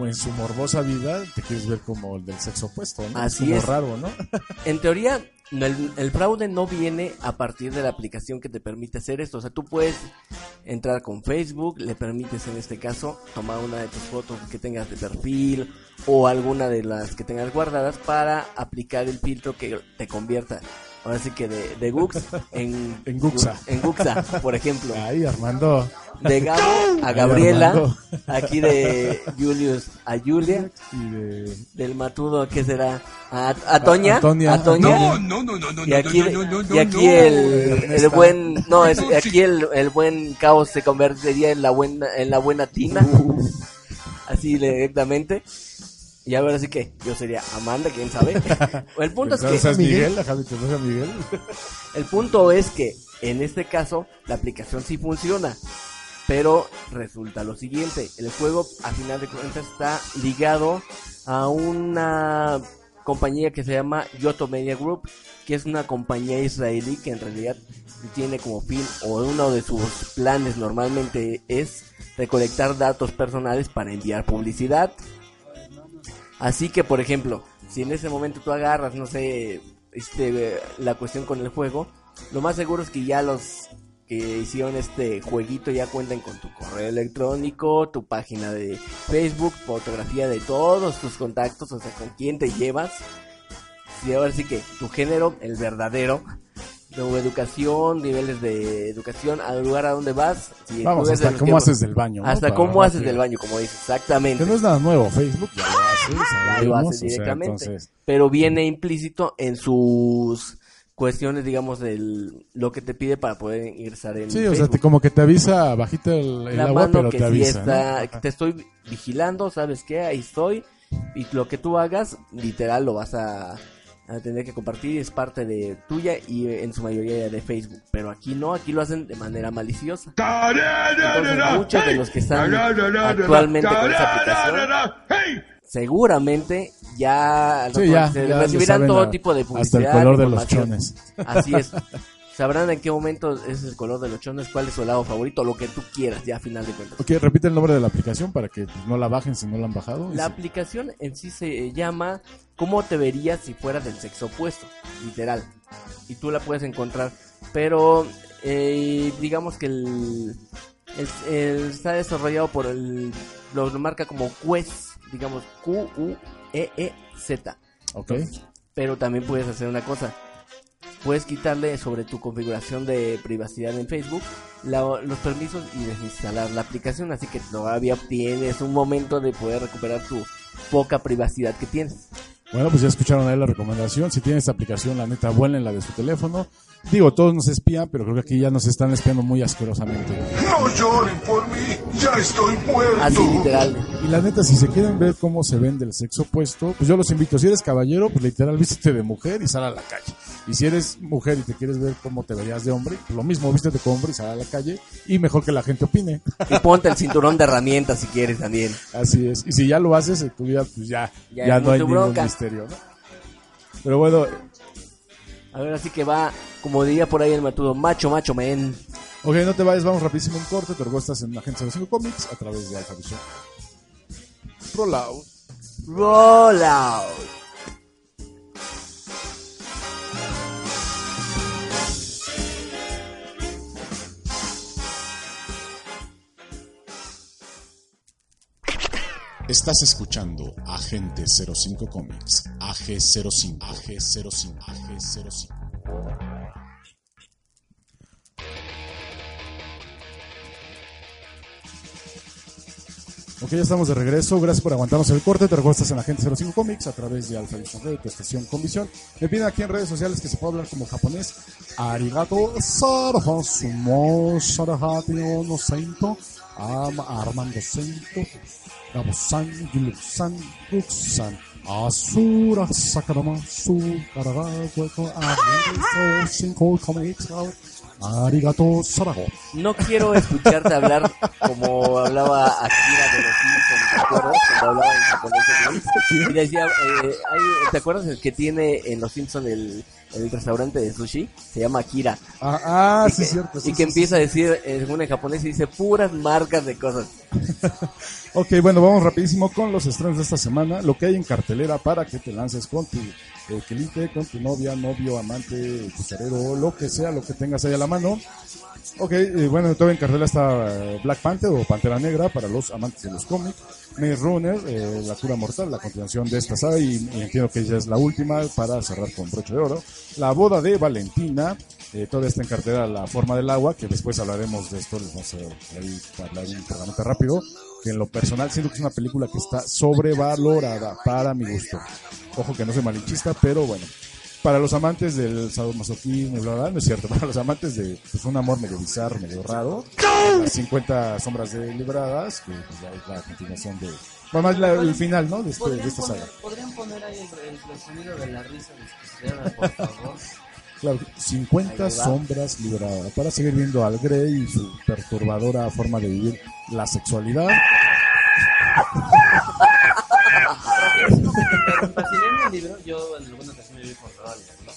en su morbosa vida te quieres ver como el del sexo opuesto, ¿no? Así como es. raro, ¿no? En teoría, el, el fraude no viene a partir de la aplicación que te permite hacer esto. O sea, tú puedes entrar con Facebook, le permites en este caso tomar una de tus fotos que tengas de perfil o alguna de las que tengas guardadas para aplicar el filtro que te convierta ahora sí que de, de Gux en, En Guxa. en Guxa, por ejemplo. Ahí, Armando. De Gabo a Ay, Gabriela, aquí de Julius a Julia, Y de... del Matudo, ¿qué será? A, a Toña, A Toña. a Toña. No, no, no, no, no, y aquí, no, no, no, y aquí no. el, el buen, no, es, aquí el, el buen caos se convertiría en la buena, en la buena tina, Uh. así directamente. Y ahora sí que yo sería Amanda, quién sabe. El punto es que Entonces, Miguel, Miguel. el punto es que en este caso la aplicación sí funciona, pero resulta lo siguiente, el juego a final de cuentas está ligado a una compañía que se llama Yoto Media Group, que es una compañía israelí que en realidad tiene como fin o uno de sus planes normalmente es recolectar datos personales para enviar publicidad. Así que, por ejemplo, si en ese momento tú agarras, no sé, este, la cuestión con el juego, lo más seguro es que ya los que hicieron este jueguito ya cuenten con tu correo electrónico, tu página de Facebook, fotografía de todos tus contactos, o sea, con quién te llevas. Y ahora sí que tu género, el verdadero, tu educación, niveles de educación, al lugar a donde vas. si Vamos, hasta cómo que- haces del baño. ¿no? Hasta Para cómo haces del baño, como dices, exactamente. Que no es nada nuevo. Facebook ya lo hace. Ya lo sabemos, hace o sea, directamente. entonces, Pero viene implícito en sus cuestiones, digamos, del lo que te pide para poder ingresar en sí, o sea, Facebook. te- como que te avisa bajita el, el agua, pero que te sí avisa. ¿no? está, que te estoy vigilando, ¿sabes qué? Ahí estoy. Y lo que tú hagas, literal, lo vas a, a tener que compartir. Es parte de tuya y eh, en su mayoría de Facebook. Pero aquí no, aquí lo hacen de manera maliciosa. Entonces, muchos de los que están actualmente con esa aplicación, seguramente ya, Sí, ya, se ya recibirán todo a- tipo de hasta el publicidad. color de los chones. Así es. Sabrán en qué momento es el color de los chones, cuál es su helado favorito, lo que tú quieras, ya a final de cuentas. Ok, repite el nombre de la aplicación para que no la bajen si no la han bajado. La aplicación en sí se llama ¿Cómo te verías si fueras del sexo opuesto? Literal. Y tú la puedes encontrar. Pero eh, digamos que el, el- el- está desarrollado por el... Lo marca como Quest, digamos Q-U-E-E-Z. Ok. Pero también puedes hacer una cosa. Puedes quitarle sobre tu configuración de privacidad en Facebook la- los permisos y desinstalar la aplicación. Así que todavía obtienes un momento de poder recuperar tu poca privacidad que tienes. Bueno, pues ya escucharon ahí la recomendación. Si tienen esta aplicación, la neta, la de su teléfono. Digo, todos nos espían, pero creo que aquí ya nos están espiando muy asquerosamente. No lloren por mí, ya estoy muerto. Así literal. Y la neta, si se quieren ver cómo se ven del sexo opuesto, pues yo los invito. Si eres caballero, pues literal, vístete de mujer y sal a la calle. Y si eres mujer y te quieres ver cómo te verías de hombre, pues lo mismo, vístete como hombre y sal a la calle. Y mejor que la gente opine. Y ponte el cinturón de herramientas si quieres también. Así es. Y si ya lo haces en tu vida, pues ya, Ya no hay ningún bronca. misterio, ¿no? Pero bueno, A ver, así que va, como diría por ahí el matudo, macho, macho, men. Ok, no te vayas, vamos rapidísimo a un corte. Te estás en la Agencia 05 Comics a través de Alpha Vision. Roll out. Roll out. Estás escuchando Agente 05 Comics, AG05, AG05, AG05. Ok, ya estamos de regreso. Gracias por aguantarnos el corte. Te recuerdo estás en Agente 05 Comics a través de Alpha Vision tu estación con visión. Me piden aquí en redes sociales que se pueda hablar como japonés. Arigato sarha sumo sarahati no sento. Ama Armando Sento. Gabo-san, Yulu-san, Brook-san. Asura Sakarama, Su, Karaga, Hueco, Agente 05 Comics. Arigato Sarago. No quiero escucharte hablar como hablaba Akira de los Simpsons, ¿te acuerdas? Cuando hablaba en japonés y decía, eh, hay- ¿te acuerdas el que tiene en los Simpsons el, el restaurante de sushi? Se llama Akira. Ah, ah sí, que, cierto. sí, y que sí, empieza a decir, eh, según en japonés, y dice puras marcas de cosas. Ok, bueno, vamos rapidísimo con los estrenos de esta semana. Lo que hay en cartelera para que te lances con tu eh, quelite, con tu novia, novio, amante, cucharero, lo que sea, lo que tengas ahí a la mano. Ok, eh, bueno, todavía en cartelera está Black Panther o Pantera Negra para los amantes de los cómics. Maze Runner, eh, La Cura Mortal, la continuación de esta saga, y, entiendo que ya es la última para cerrar con broche de oro. La boda de Valentina, eh, toda esta en cartera La Forma del Agua, que después hablaremos de esto, les vamos a ahí hablar un rápido, que en lo personal siento que es una película que está sobrevalorada para mi gusto. Ojo que no soy malinchista, pero bueno. Para los amantes del sadomasoquismo, bla, bla, no es cierto. Para los amantes de pues, un amor medio bizarro, medio raro, las 50 sombras de libradas, que pues, ya es la continuación de. Bueno, más el final, ¿no? De, este- de ¿Podrían esta saga. ¿Podrían poner ahí el, sonido de la risa desquiciada, por favor? Claro, 50 Ahí va. sombras libradas. Para seguir viendo al Grey y su perturbadora forma de vivir la sexualidad. Para si leen el libro, yo en alguna ocasión me vi forzado a leerlo.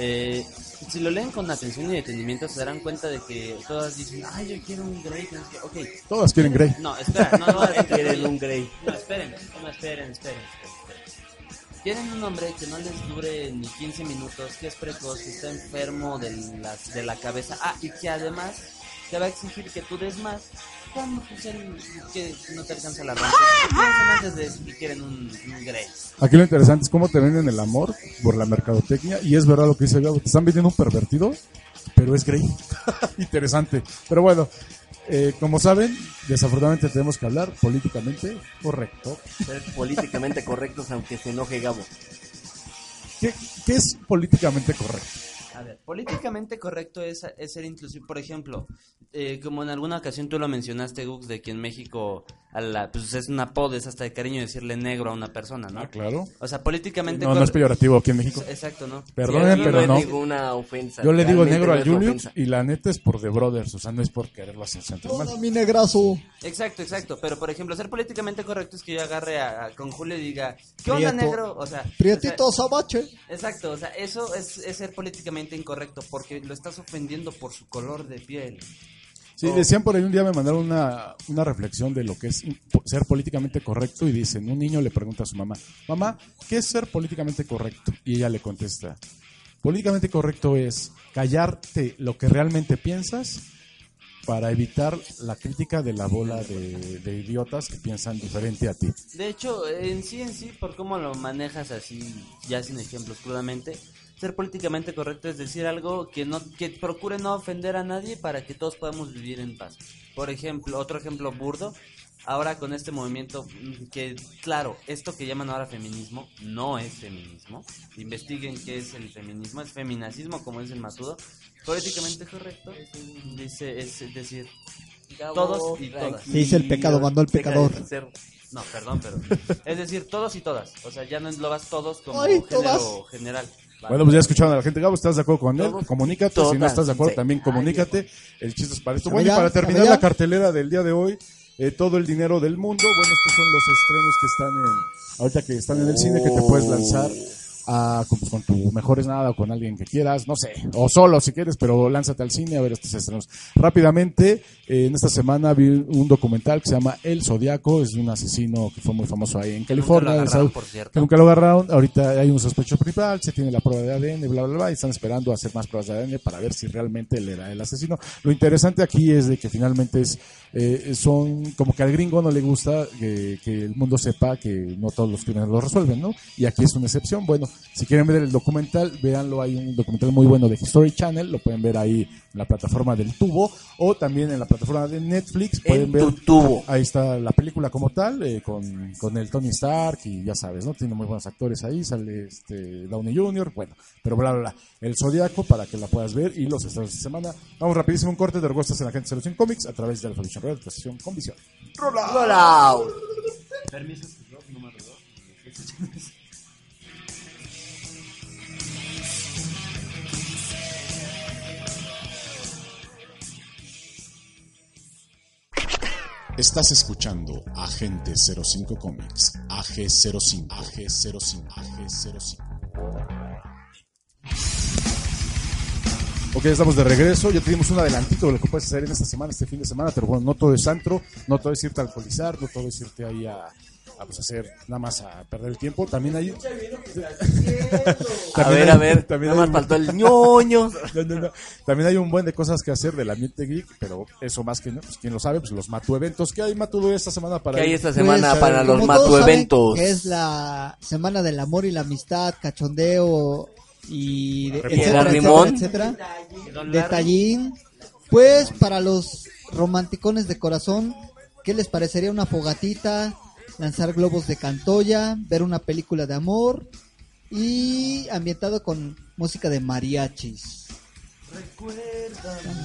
Eh, si lo leen con atención y detenimiento, se darán cuenta de que todas dicen, ay, yo quiero un Grey. que no sé qué". Ok. Todas quieren Grey. No, espera, no, no, Todas es- quieren un Grey. No, esperen, no, esperen, esperen, Quieren un hombre que no les dure ni 15 minutos, que es precoz, que está enfermo de, las, de la cabeza. Ah, y que además te va a exigir que tú des más él, que no te alcanza la. Piensan antes de quieren un, un. Aquí lo interesante es cómo te venden el amor por la mercadotecnia. Y es verdad lo que dice Gabo. Te están vendiendo un pervertido, pero es Grey. Interesante. Pero bueno, eh, como saben, desafortunadamente tenemos que hablar políticamente correcto. Ser políticamente correctos aunque se enoje Gabo. ¿Qué, qué es políticamente correcto? A ver, políticamente correcto es, es ser inclusivo. Por ejemplo, eh, como en alguna ocasión tú lo mencionaste, Gux, de que en México a la, pues es un apodo, es hasta de cariño decirle negro a una persona, ¿no? Ah, claro. O sea, políticamente No, no es peyorativo aquí en México. Exacto, ¿no? Perdonen, Sí, pero no es ninguna ofensa. Yo le digo negro no a es Julius y la neta es por The Brothers, o sea, no es por quererlo hacer sentir mal. Mi negrazo. Exacto, exacto. Pero, por ejemplo, ser políticamente correcto es que yo agarre a, a- con Julio y diga, ¿qué onda, Prieto. negro? O sea, Prietito o sea, Sabache. Exacto, o sea, eso es, es ser políticamente incorrecto porque lo estás ofendiendo por su color de piel. Sí, Oh. decían por ahí un día, me mandaron una, una reflexión de lo que es ser políticamente correcto y dicen, un niño le pregunta a su mamá, mamá, ¿qué es ser políticamente correcto? Y ella le contesta, políticamente correcto es callarte lo que realmente piensas para evitar la crítica de la bola de, de idiotas que piensan diferente a ti. De hecho, en sí, en sí, por cómo lo manejas así, ya sin ejemplos crudamente, ser políticamente correcto es decir algo que no que procure no ofender a nadie para que todos podamos vivir en paz. Por ejemplo, otro ejemplo burdo, ahora con este movimiento mm, que, claro, esto que llaman ahora feminismo no es feminismo. Investiguen qué es el feminismo, es feminacismo, como dice el Matudo. Políticamente correcto dice, es decir, todos y todas. Se dice el pecado, mandó el pecador. No, perdón, pero. Es decir, todos y todas. O sea, ya no englobas todos como Ay, género todas. general. Bueno, pues ya escucharon a la gente. Gabo, ¿estás de acuerdo con él? Comunícate. Si no estás de acuerdo, sí. también comunícate. El chiste es para esto. ¿Sabe Bueno, y para ¿Sabe terminar la cartelera del día de hoy, eh, todo el dinero del mundo. Bueno, estos son los estrenos que están en. Ahorita que están en el cine, que te puedes lanzar a, con, con tu mejor es nada o con alguien que quieras, no sé, o solo si quieres, pero lánzate al cine a ver estos estrenos. Rápidamente, eh, en esta semana vi un documental que se llama El Zodiaco, es de un asesino que fue muy famoso ahí en California. lo de agarraron, por cierto. nunca lo agarraron. Ahorita hay un sospechoso principal, se tiene la prueba de ADN, bla, bla, bla, y están esperando hacer más pruebas de ADN para ver si realmente él era el asesino. Lo interesante aquí es de que finalmente es, eh, son como que al gringo no le gusta que, que el mundo sepa que no todos los crímenes los resuelven, ¿no? Y aquí es una excepción. Bueno, si quieren ver el documental, véanlo, hay un documental muy bueno de History Channel, lo pueden ver ahí la plataforma del tubo, o también en la plataforma de Netflix, pueden En ver tu tubo. Ahí está la película como tal, eh, con, con el Tony Stark y ya sabes, ¿no? Tiene muy buenos actores ahí, sale este Downey Jr., bueno, pero bla, bla, bla. El Zodíaco para que la puedas ver y los estados de semana. Vamos rapidísimo un corte de Regostas en la gente 05 Comics a través de Alpha Vision Radio, estación con visión. Permiso, Estás escuchando Agente 05 Comics, AG05, AG05, AG05. Ok, estamos de regreso. Ya tuvimos un adelantito de lo que puedes hacer en esta semana, este fin de semana. Pero bueno, no todo es antro, no todo es irte a alcoholizar, no todo es irte ahí a, a pues, hacer nada más a perder el tiempo. También hay A ver, a ver, también nada hay más un- faltó el ñoño. No, no, no. También hay un buen de cosas que hacer del ambiente geek, pero eso más que no, pues quien lo sabe, pues los Matu eventos. ¿Qué hay Matu esta semana para ¿Qué hay esta semana Pues, para los Matu eventos? Que es la semana del amor y la amistad, cachondeo y de- Rimón. etcétera, Rimón. etcétera, etcétera. Detallín. Pues para los romanticones de corazón, ¿qué les parecería una fogatita? Lanzar globos de cantoya, ver una película de amor y ambientado con música de mariachis.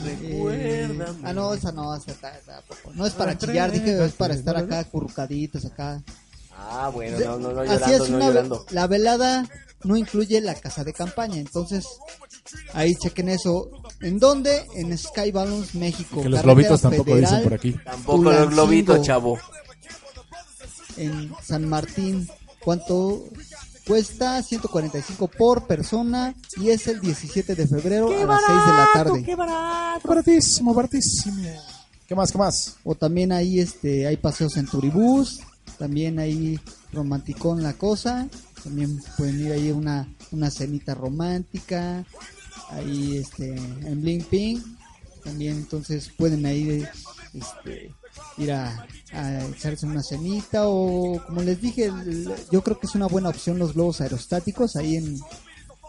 Recuérdame. Ah, no, esa no, esa está poco. no es para chillar, dije, es para estar acá currucaditos acá. Ah, bueno, no, no, no Así llorando, es, no una llorando. la velada no incluye la casa de campaña, entonces ahí chequen eso. ¿En dónde? En Sky Balance, México. Que los globitos tampoco Federal, dicen por aquí. Tampoco los globitos, chavo. En San Martín, ¿cuánto cuesta? 145 por persona y es el 17 de febrero a las 6 de la tarde. Baratísimo, baratísimo. ¿Qué más, qué más? O también ahí este hay paseos en Turibús, también ahí romanticón la cosa, también pueden ir ahí a una una cenita romántica, ahí este en Bling Ping, también entonces pueden ahí este ir a, a echarse una cenita o como les dije, el- yo creo que es una buena opción los globos aerostáticos ahí en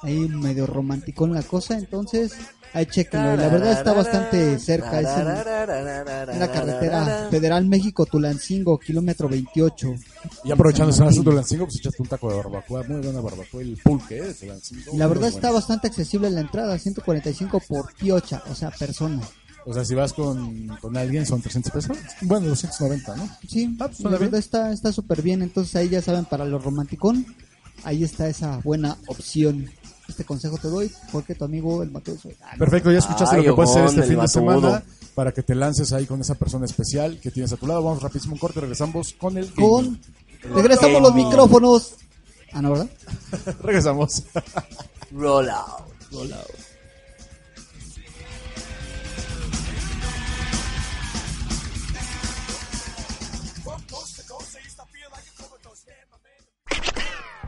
ahí medio romanticón la cosa, entonces ahí chequenlo, y la verdad está bastante cerca, es en, en la carretera Federal México Tulancingo, kilómetro 28. Y aprovechando ese Martín. Tulancingo, pues echaste un taco de barbacoa, muy buena barbacoa, el pulque ¿eh? de Tulancingo. Y la verdad está bastante accesible la entrada, 145 por piocha, o sea, persona. O sea, si vas con, con alguien son 300 pesos. Bueno, 290, ¿no? Sí, Ah, pues, la verdad está está súper bien, entonces ahí ya saben, para los romanticón, ahí está esa buena opción. Este consejo te doy porque tu amigo el Mateo soy. Ah, no. Perfecto, ya escuchaste Ay, lo que puedes hacer este fin de semana para que te lances ahí con esa persona especial que tienes a tu lado. Vamos rapidísimo un corte, regresamos con el Con regresamos los micrófonos. Ah, no, ¿verdad? regresamos. Roll out.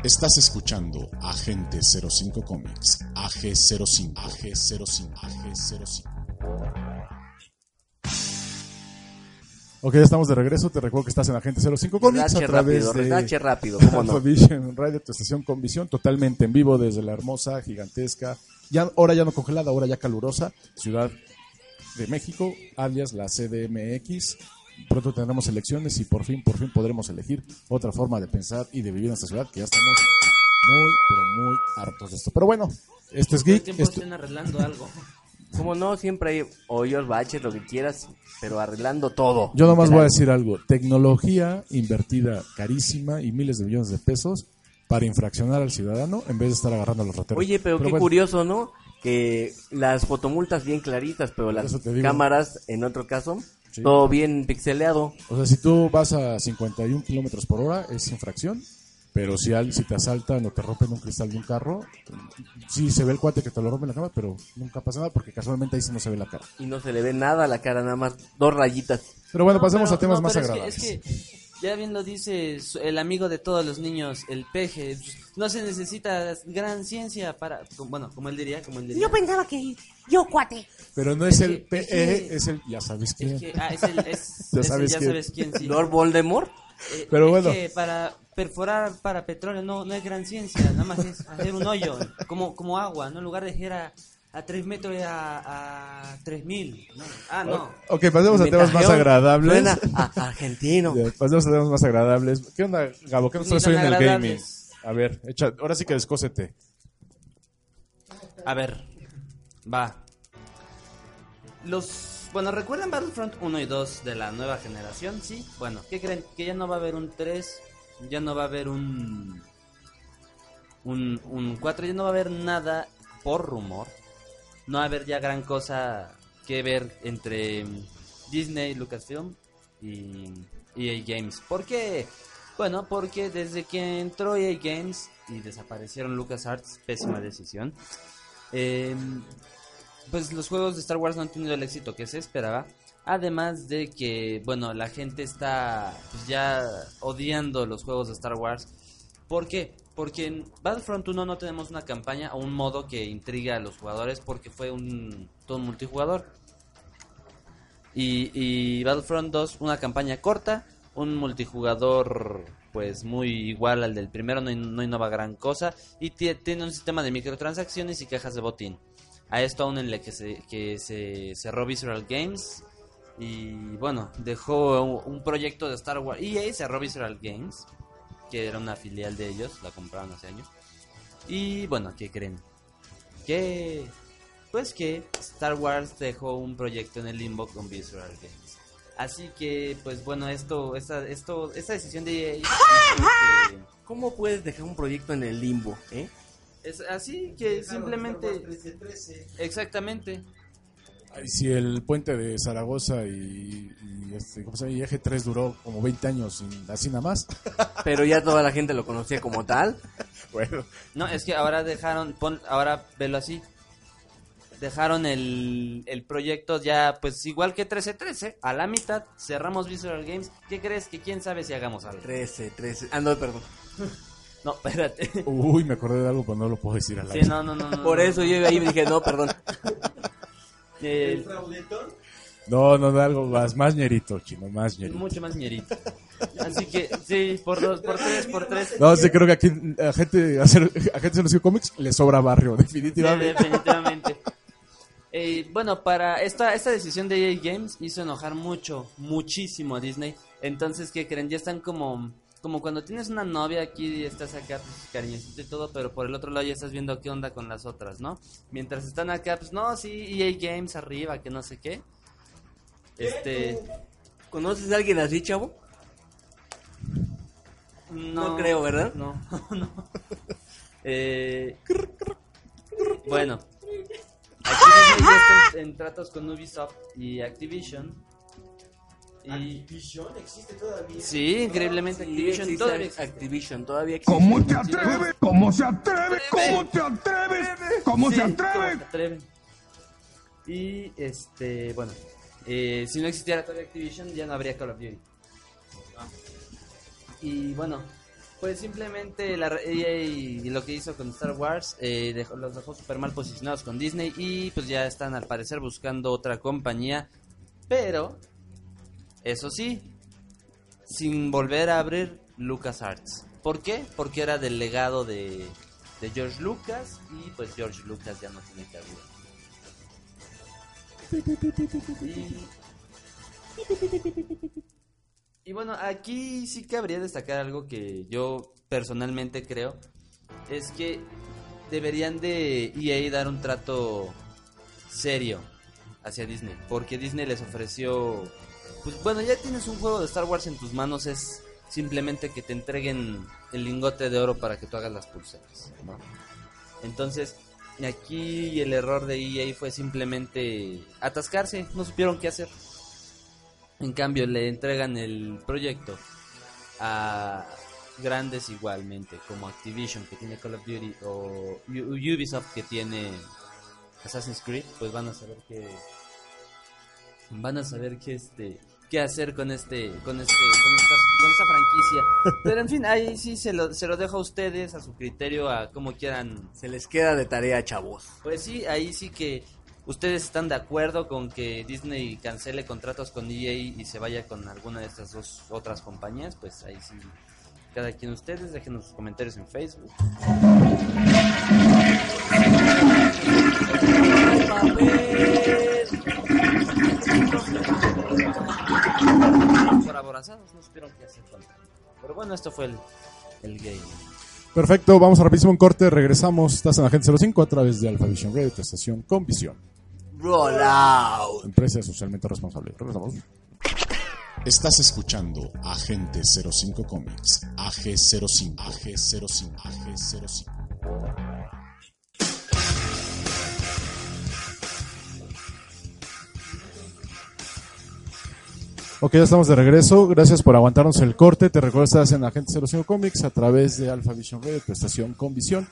Estás escuchando Agente 05 Comics, AG05, AG05, AG05. Ok, ya estamos de regreso. Te recuerdo que estás en Agente 05 Comics Redache a través rápido, de redache rápido, cómo no. Vision Radio, tu estación con visión totalmente en vivo desde la hermosa, gigantesca, ya ahora ya no congelada, ahora ya calurosa Ciudad de México, alias la CDMX. Pronto tendremos elecciones y por fin, por fin podremos elegir otra forma de pensar y de vivir en esta ciudad que ya estamos muy, pero muy hartos de esto. Pero bueno, esto es Geek. tiempo esto- estén arreglando algo. Como no, siempre hay hoyos, baches, lo que quieras, pero arreglando todo. Yo nomás voy a decir algo. Tecnología invertida carísima y miles de millones de pesos para infraccionar al ciudadano en vez de estar agarrando a los rateros. Oye, pero, qué bueno, curioso, ¿no? Que las fotomultas bien claritas, pero las cámaras, en otro caso, Sí. todo bien pixeleado. O sea, si tú vas a 51 kilómetros por hora, es infracción. Pero si, al- si te asaltan o te rompen un cristal de un carro, sí se ve el cuate que te lo rompe en la cama, pero nunca pasa nada porque casualmente ahí sí no se ve la cara. Y no se le ve nada a la cara, nada más dos rayitas. Pero bueno, No, pasemos pero- a temas no, más pero es que- agradables. Es que, ya bien lo dice el amigo de todos los niños, el peje. No se necesita gran ciencia para. Bueno, como él diría, como él diría. Yo pensaba que yo, cuate. Pero no es es el que- es PE, que- es el ya sabes quién. Es que, ah, es el. Es, Ya es el sabes ya quién. sabes quién, sí. Lord Voldemort. Eh, Pero es bueno. que para perforar para petróleo no, no es gran ciencia, nada más es hacer un hoyo, como, como agua, ¿no? En lugar de ser a, a 3 metros a, a 3000. ¿no? Ah, no. Ok, pasemos a temas más agradables. Suena a argentino. Ya, pasemos a temas más agradables. ¿Qué onda, Gabo? ¿Qué nos traes hoy en el gaming? A ver, echa, ahora sí que descósete. A ver, va. Los. Bueno, ¿recuerdan Battlefront 1 y 2 de la nueva generación? Sí. Bueno, ¿qué creen? Que ya no va a haber un 3, ya no va a haber un. Un, un 4, ya no va a haber nada por rumor. No haber ya gran cosa que ver entre Disney, Lucasfilm y EA Games. ¿Por qué? Bueno, porque desde que entró EA Games y desaparecieron LucasArts, pésima decisión. Eh, pues los juegos de Star Wars no han tenido el éxito que se esperaba. Además de que, bueno, la gente está pues, ya odiando los juegos de Star Wars. ¿Por qué? Porque en Battlefront 1 no tenemos una campaña o un modo que intriga a los jugadores porque fue un todo multijugador. Y, y Battlefront 2, una campaña corta, un multijugador pues muy igual al del primero, no, no innova gran cosa y tie- tiene un sistema de microtransacciones y cajas de botín. A esto aún en el que se, que se cerró Visceral Games y bueno, dejó un, proyecto de Star Wars. EA cerró Visceral Games, que era una filial de ellos, la compraron hace años. Y bueno, ¿qué creen? Que pues que Star Wars dejó un proyecto en el limbo con Visceral Games. Así que, pues bueno, esto, esta, esto, esta decisión de que- ¿Cómo puedes dejar un proyecto en el limbo, eh? es así que simplemente, exactamente, Ay, si el puente de Zaragoza y, y este, ¿cómo se llama? Y Eje 3 duró como 20 años, sin- así nada más. Pero ya toda la gente lo conocía como tal. bueno, No, es que ahora dejaron, pon, ahora velo así. Dejaron el, el proyecto ya, pues igual que 1313, a la mitad, cerramos Visual Games. ¿Qué crees que quién sabe si hagamos algo? 13, 13. Ah, no, perdón. No, espérate. uy, me acordé de algo, pero no lo puedo decir al Sí, aire. no, no, no. no, Por no. eso yo ahí dije, no, perdón. Eh, No, no, de algo más, más ñerito, chino, más ñerito. mucho más ñerito. Así que, sí, por dos, por tres, por tres. No, sí, creo que aquí a gente, a hacer, a gente de los cómics le sobra barrio, Sí, definitivamente. definitivamente. Eh, bueno, para esta, esta decisión de EA Games hizo enojar mucho, muchísimo a Disney. Entonces, ¿qué creen? Ya están como, como cuando tienes una novia aquí y estás acá, pues, cariñosito y todo, pero por el otro lado ya estás viendo qué onda con las otras, ¿no? Mientras están acá, pues no, sí, EA Games arriba, que no sé qué. Este, ¿Conoces a alguien así, chavo? no, No creo, ¿verdad? No, no. Eh, bueno, aquí Disney ya está en, en tratos con Ubisoft y Activision. Y, Activision existe todavía. sí, increíblemente Sí, Activision existe todavía existe. Activision todavía existe. ¿Cómo te atreves? ¿Cómo se atreve? ¿Cómo te atreves? ¿Cómo se ¿cómo atreve? se atreve? Y este, bueno, eh, si no existiera todavía Activision, ya no habría Call of Duty. Y bueno, pues simplemente la EA y lo que hizo con Star Wars eh, dejó- los dejó super mal posicionados con Disney y pues ya están al parecer buscando otra compañía, pero eso sí, sin volver a abrir LucasArts. ¿Por qué? Porque era del legado de, de George Lucas y pues George Lucas ya no tiene cabida. Y, y bueno, aquí sí cabría destacar algo que yo personalmente creo. Es que deberían de EA dar un trato serio hacia Disney. Porque Disney les ofreció... Pues bueno, ya tienes un juego de Star Wars en tus manos. Es simplemente que te entreguen el lingote de oro para que tú hagas las pulseras. Entonces, aquí el error de EA fue simplemente atascarse. No supieron qué hacer. En cambio, le entregan el proyecto a grandes igualmente, como Activision, que tiene Call of Duty, o Ubisoft, que tiene Assassin's Creed, pues van a saber qué. Van a saber qué este qué hacer con este con este con esta, con esta franquicia pero en fin ahí sí se lo, se lo dejo a ustedes a su criterio a cómo quieran Se les queda de tarea, chavos. pues sí, ahí sí que ustedes están de acuerdo con que Disney cancele contratos con EA y se vaya con alguna de estas dos otras compañías, pues ahí sí, cada quien de ustedes, déjenos sus comentarios en Facebook. No supieron qué hacer con Pero bueno, esto fue el, el game. Perfecto, vamos a rapidísimo un corte, regresamos. Estás en Agente 05 a través de Alpha Vision Radio, tu estación con visión. Roll out. Empresa socialmente responsable. Regresamos. Estás escuchando Agente 05 Comics, AG05, AG05, AG05. Ok, ya estamos de regreso. Gracias por aguantarnos el corte. Te recuerdo estás en Agente 05 Comics a través de Alpha Vision Radio, tu estación con visión.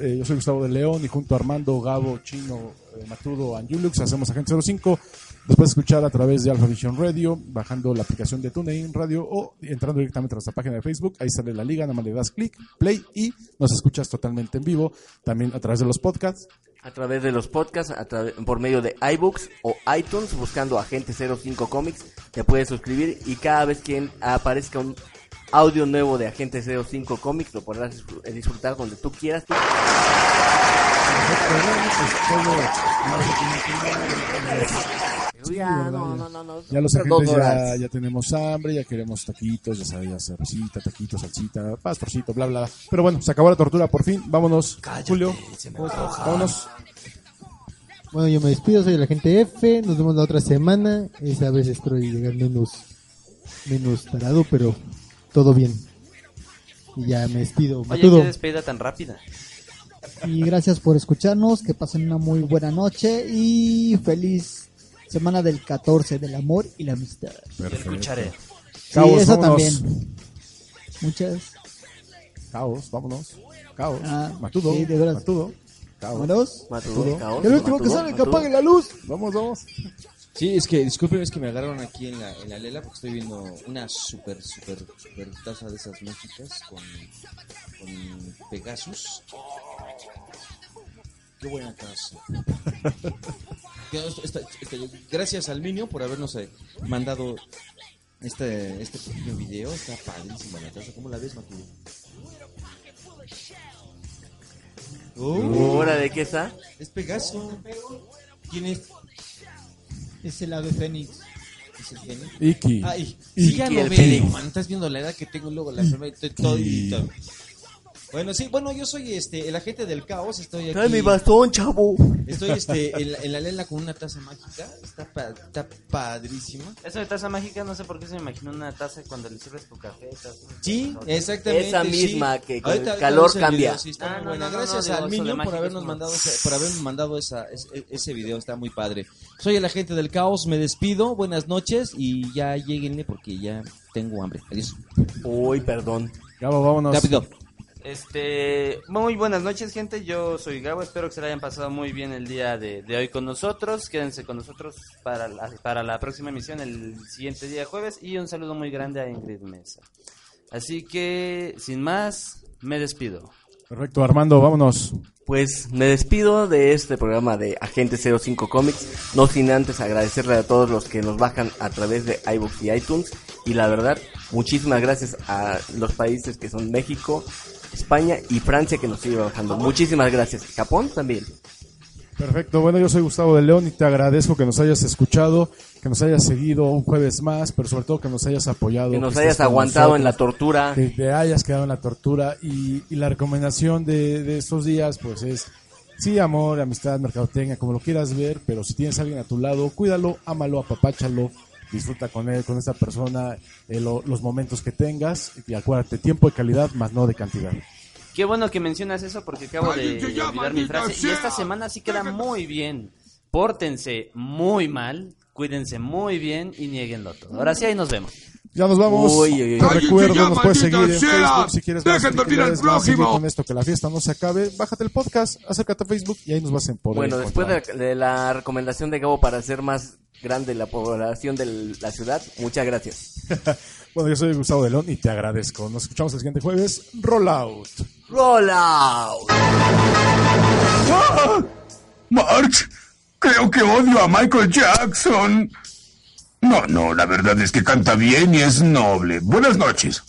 Eh, yo soy Gustavo de León y junto a Armando, Gabo, Chino, eh, Matudo, Anjulux hacemos Agente 05. Después escuchar a través de Alpha Vision Radio, bajando la aplicación de TuneIn Radio o entrando directamente a nuestra página de Facebook. Ahí sale la liga, nada más le das clic, play y nos escuchas totalmente en vivo. También a través de los podcasts. A través de los podcasts, a por medio de iBooks o iTunes, buscando Agente 05 Comics, te puedes suscribir y cada vez que aparezca un audio nuevo de Agente 05 Comics, lo podrás disfr- disfrutar donde tú quieras. Ya, no, no, no, no. Ya los agentes ya, ya tenemos hambre, ya queremos taquitos, ya sabías, cervecita, taquitos, salsita, pastorcito, bla, bla, bla. Pero bueno, se acabó la tortura por fin. Vámonos, Julio. Vámonos. Bueno, yo me despido, soy el agente F. Nos vemos la otra semana. Esa vez espero llegar menos, menos tarado, pero todo bien. Y ya me despido. Oye, Matudo. qué despedida tan rápida. Y gracias por escucharnos, que pasen una muy buena noche y feliz semana del 14 del amor y la amistad. Perfecto. Sí, Cabos, eso vámonos. también. Muchas. Caos, vámonos. Caos. Ah, Matudo. sí, de veras. Matudo. Caos. Vámonos. Matudo, caos, El último que sale, que apague la luz. Vamos, vamos. Sí, es que disculpen, es que me agarraron aquí en la, en la lela porque estoy viendo una super, super, super taza de esas mágicas con, con Pegasus. Qué buena taza. Que esto- esta- este, gracias al Minio por habernos eh, mandado este, este pequeño video. Está padrísima la taza. ¿Cómo la ves, Matudo? ¿Hora de qué está? Es Pegaso. ¿Quién es? Es el ave fénix. ¿Es el genio? Iki. Ay, Iki sí, ya lo veo, Fénix. man. Estás viendo la edad que tengo luego la enfermedad. Estoy todito. Bueno, sí, bueno, yo soy este el agente del caos. Estoy aquí. Trae mi bastón, chavo. Estoy este, en, la, en la lela con una taza mágica. Está, pa- está padrísima. Eso de taza mágica, no sé por qué se me imaginó una taza cuando le sirves tu café. taza- Sí, exactamente. Esa sí. misma que con Ahorita- el calor vemos cambia. video, sí, está Ah, muy no, buena. no, no, Gracias no, digo, al eso de Minio por mágica habernos como- mandado ese, por habernos mandado esa, ese, ese video. Está muy padre. Soy el agente del caos. Me despido. Buenas noches y ya lleguenle porque ya tengo hambre. Adiós. Uy, perdón. Gabo, vámonos. Rápido. Este, muy buenas noches, gente. Yo soy Gabo. Espero que se la hayan pasado muy bien el día de, de hoy con nosotros. Quédense con nosotros para la, para la próxima emisión el siguiente día jueves. Y un saludo muy grande a Ingrid Mesa. Así que, sin más, me despido. Perfecto, Armando, vámonos. Pues me despido de este programa de Agente 05 Comics, no sin antes agradecerle a todos los que nos bajan a través de iBooks y iTunes. Y la verdad, muchísimas gracias a los países que son México, España y Francia que nos sigue bajando. Muchísimas gracias. Japón también. Perfecto, bueno, yo soy Gustavo de León y te agradezco que nos hayas escuchado, que nos hayas seguido un jueves más, pero sobre todo que nos hayas apoyado. Que nos hayas aguantado en la tortura. Que te hayas quedado en la tortura y, y la recomendación de, de estos días, pues es, sí, amor, amistad, mercadotecnia, como lo quieras ver, pero si tienes a alguien a tu lado, cuídalo, ámalo, apapáchalo, disfruta con él, con esa persona, eh, lo- los momentos que tengas y acuérdate, tiempo de calidad más no de cantidad. Qué bueno que mencionas eso porque acabo de olvidar mi frase. Y esta semana sí queda muy bien. Pórtense muy mal, cuídense muy bien y nieguenlo todo. Ahora sí, ahí nos vemos. Ya nos vamos. Uy, uy. Te recuerdo, ya, nos puedes seguir en. Facebook si quieres más Dejen dormir al actividades, más seguir con esto, que la fiesta no se acabe. Bájate el podcast, acércate a Facebook y ahí nos vas a poder Bueno, después de, de la recomendación de Gabo para hacer más grande la población de la ciudad, muchas gracias. Bueno, yo soy Gustavo de León y te agradezco. Nos escuchamos el siguiente jueves. Roll out. Roll out. ¡Ah! March, creo que odio a Michael Jackson. No, no, la verdad es que canta bien y es noble. Buenas noches.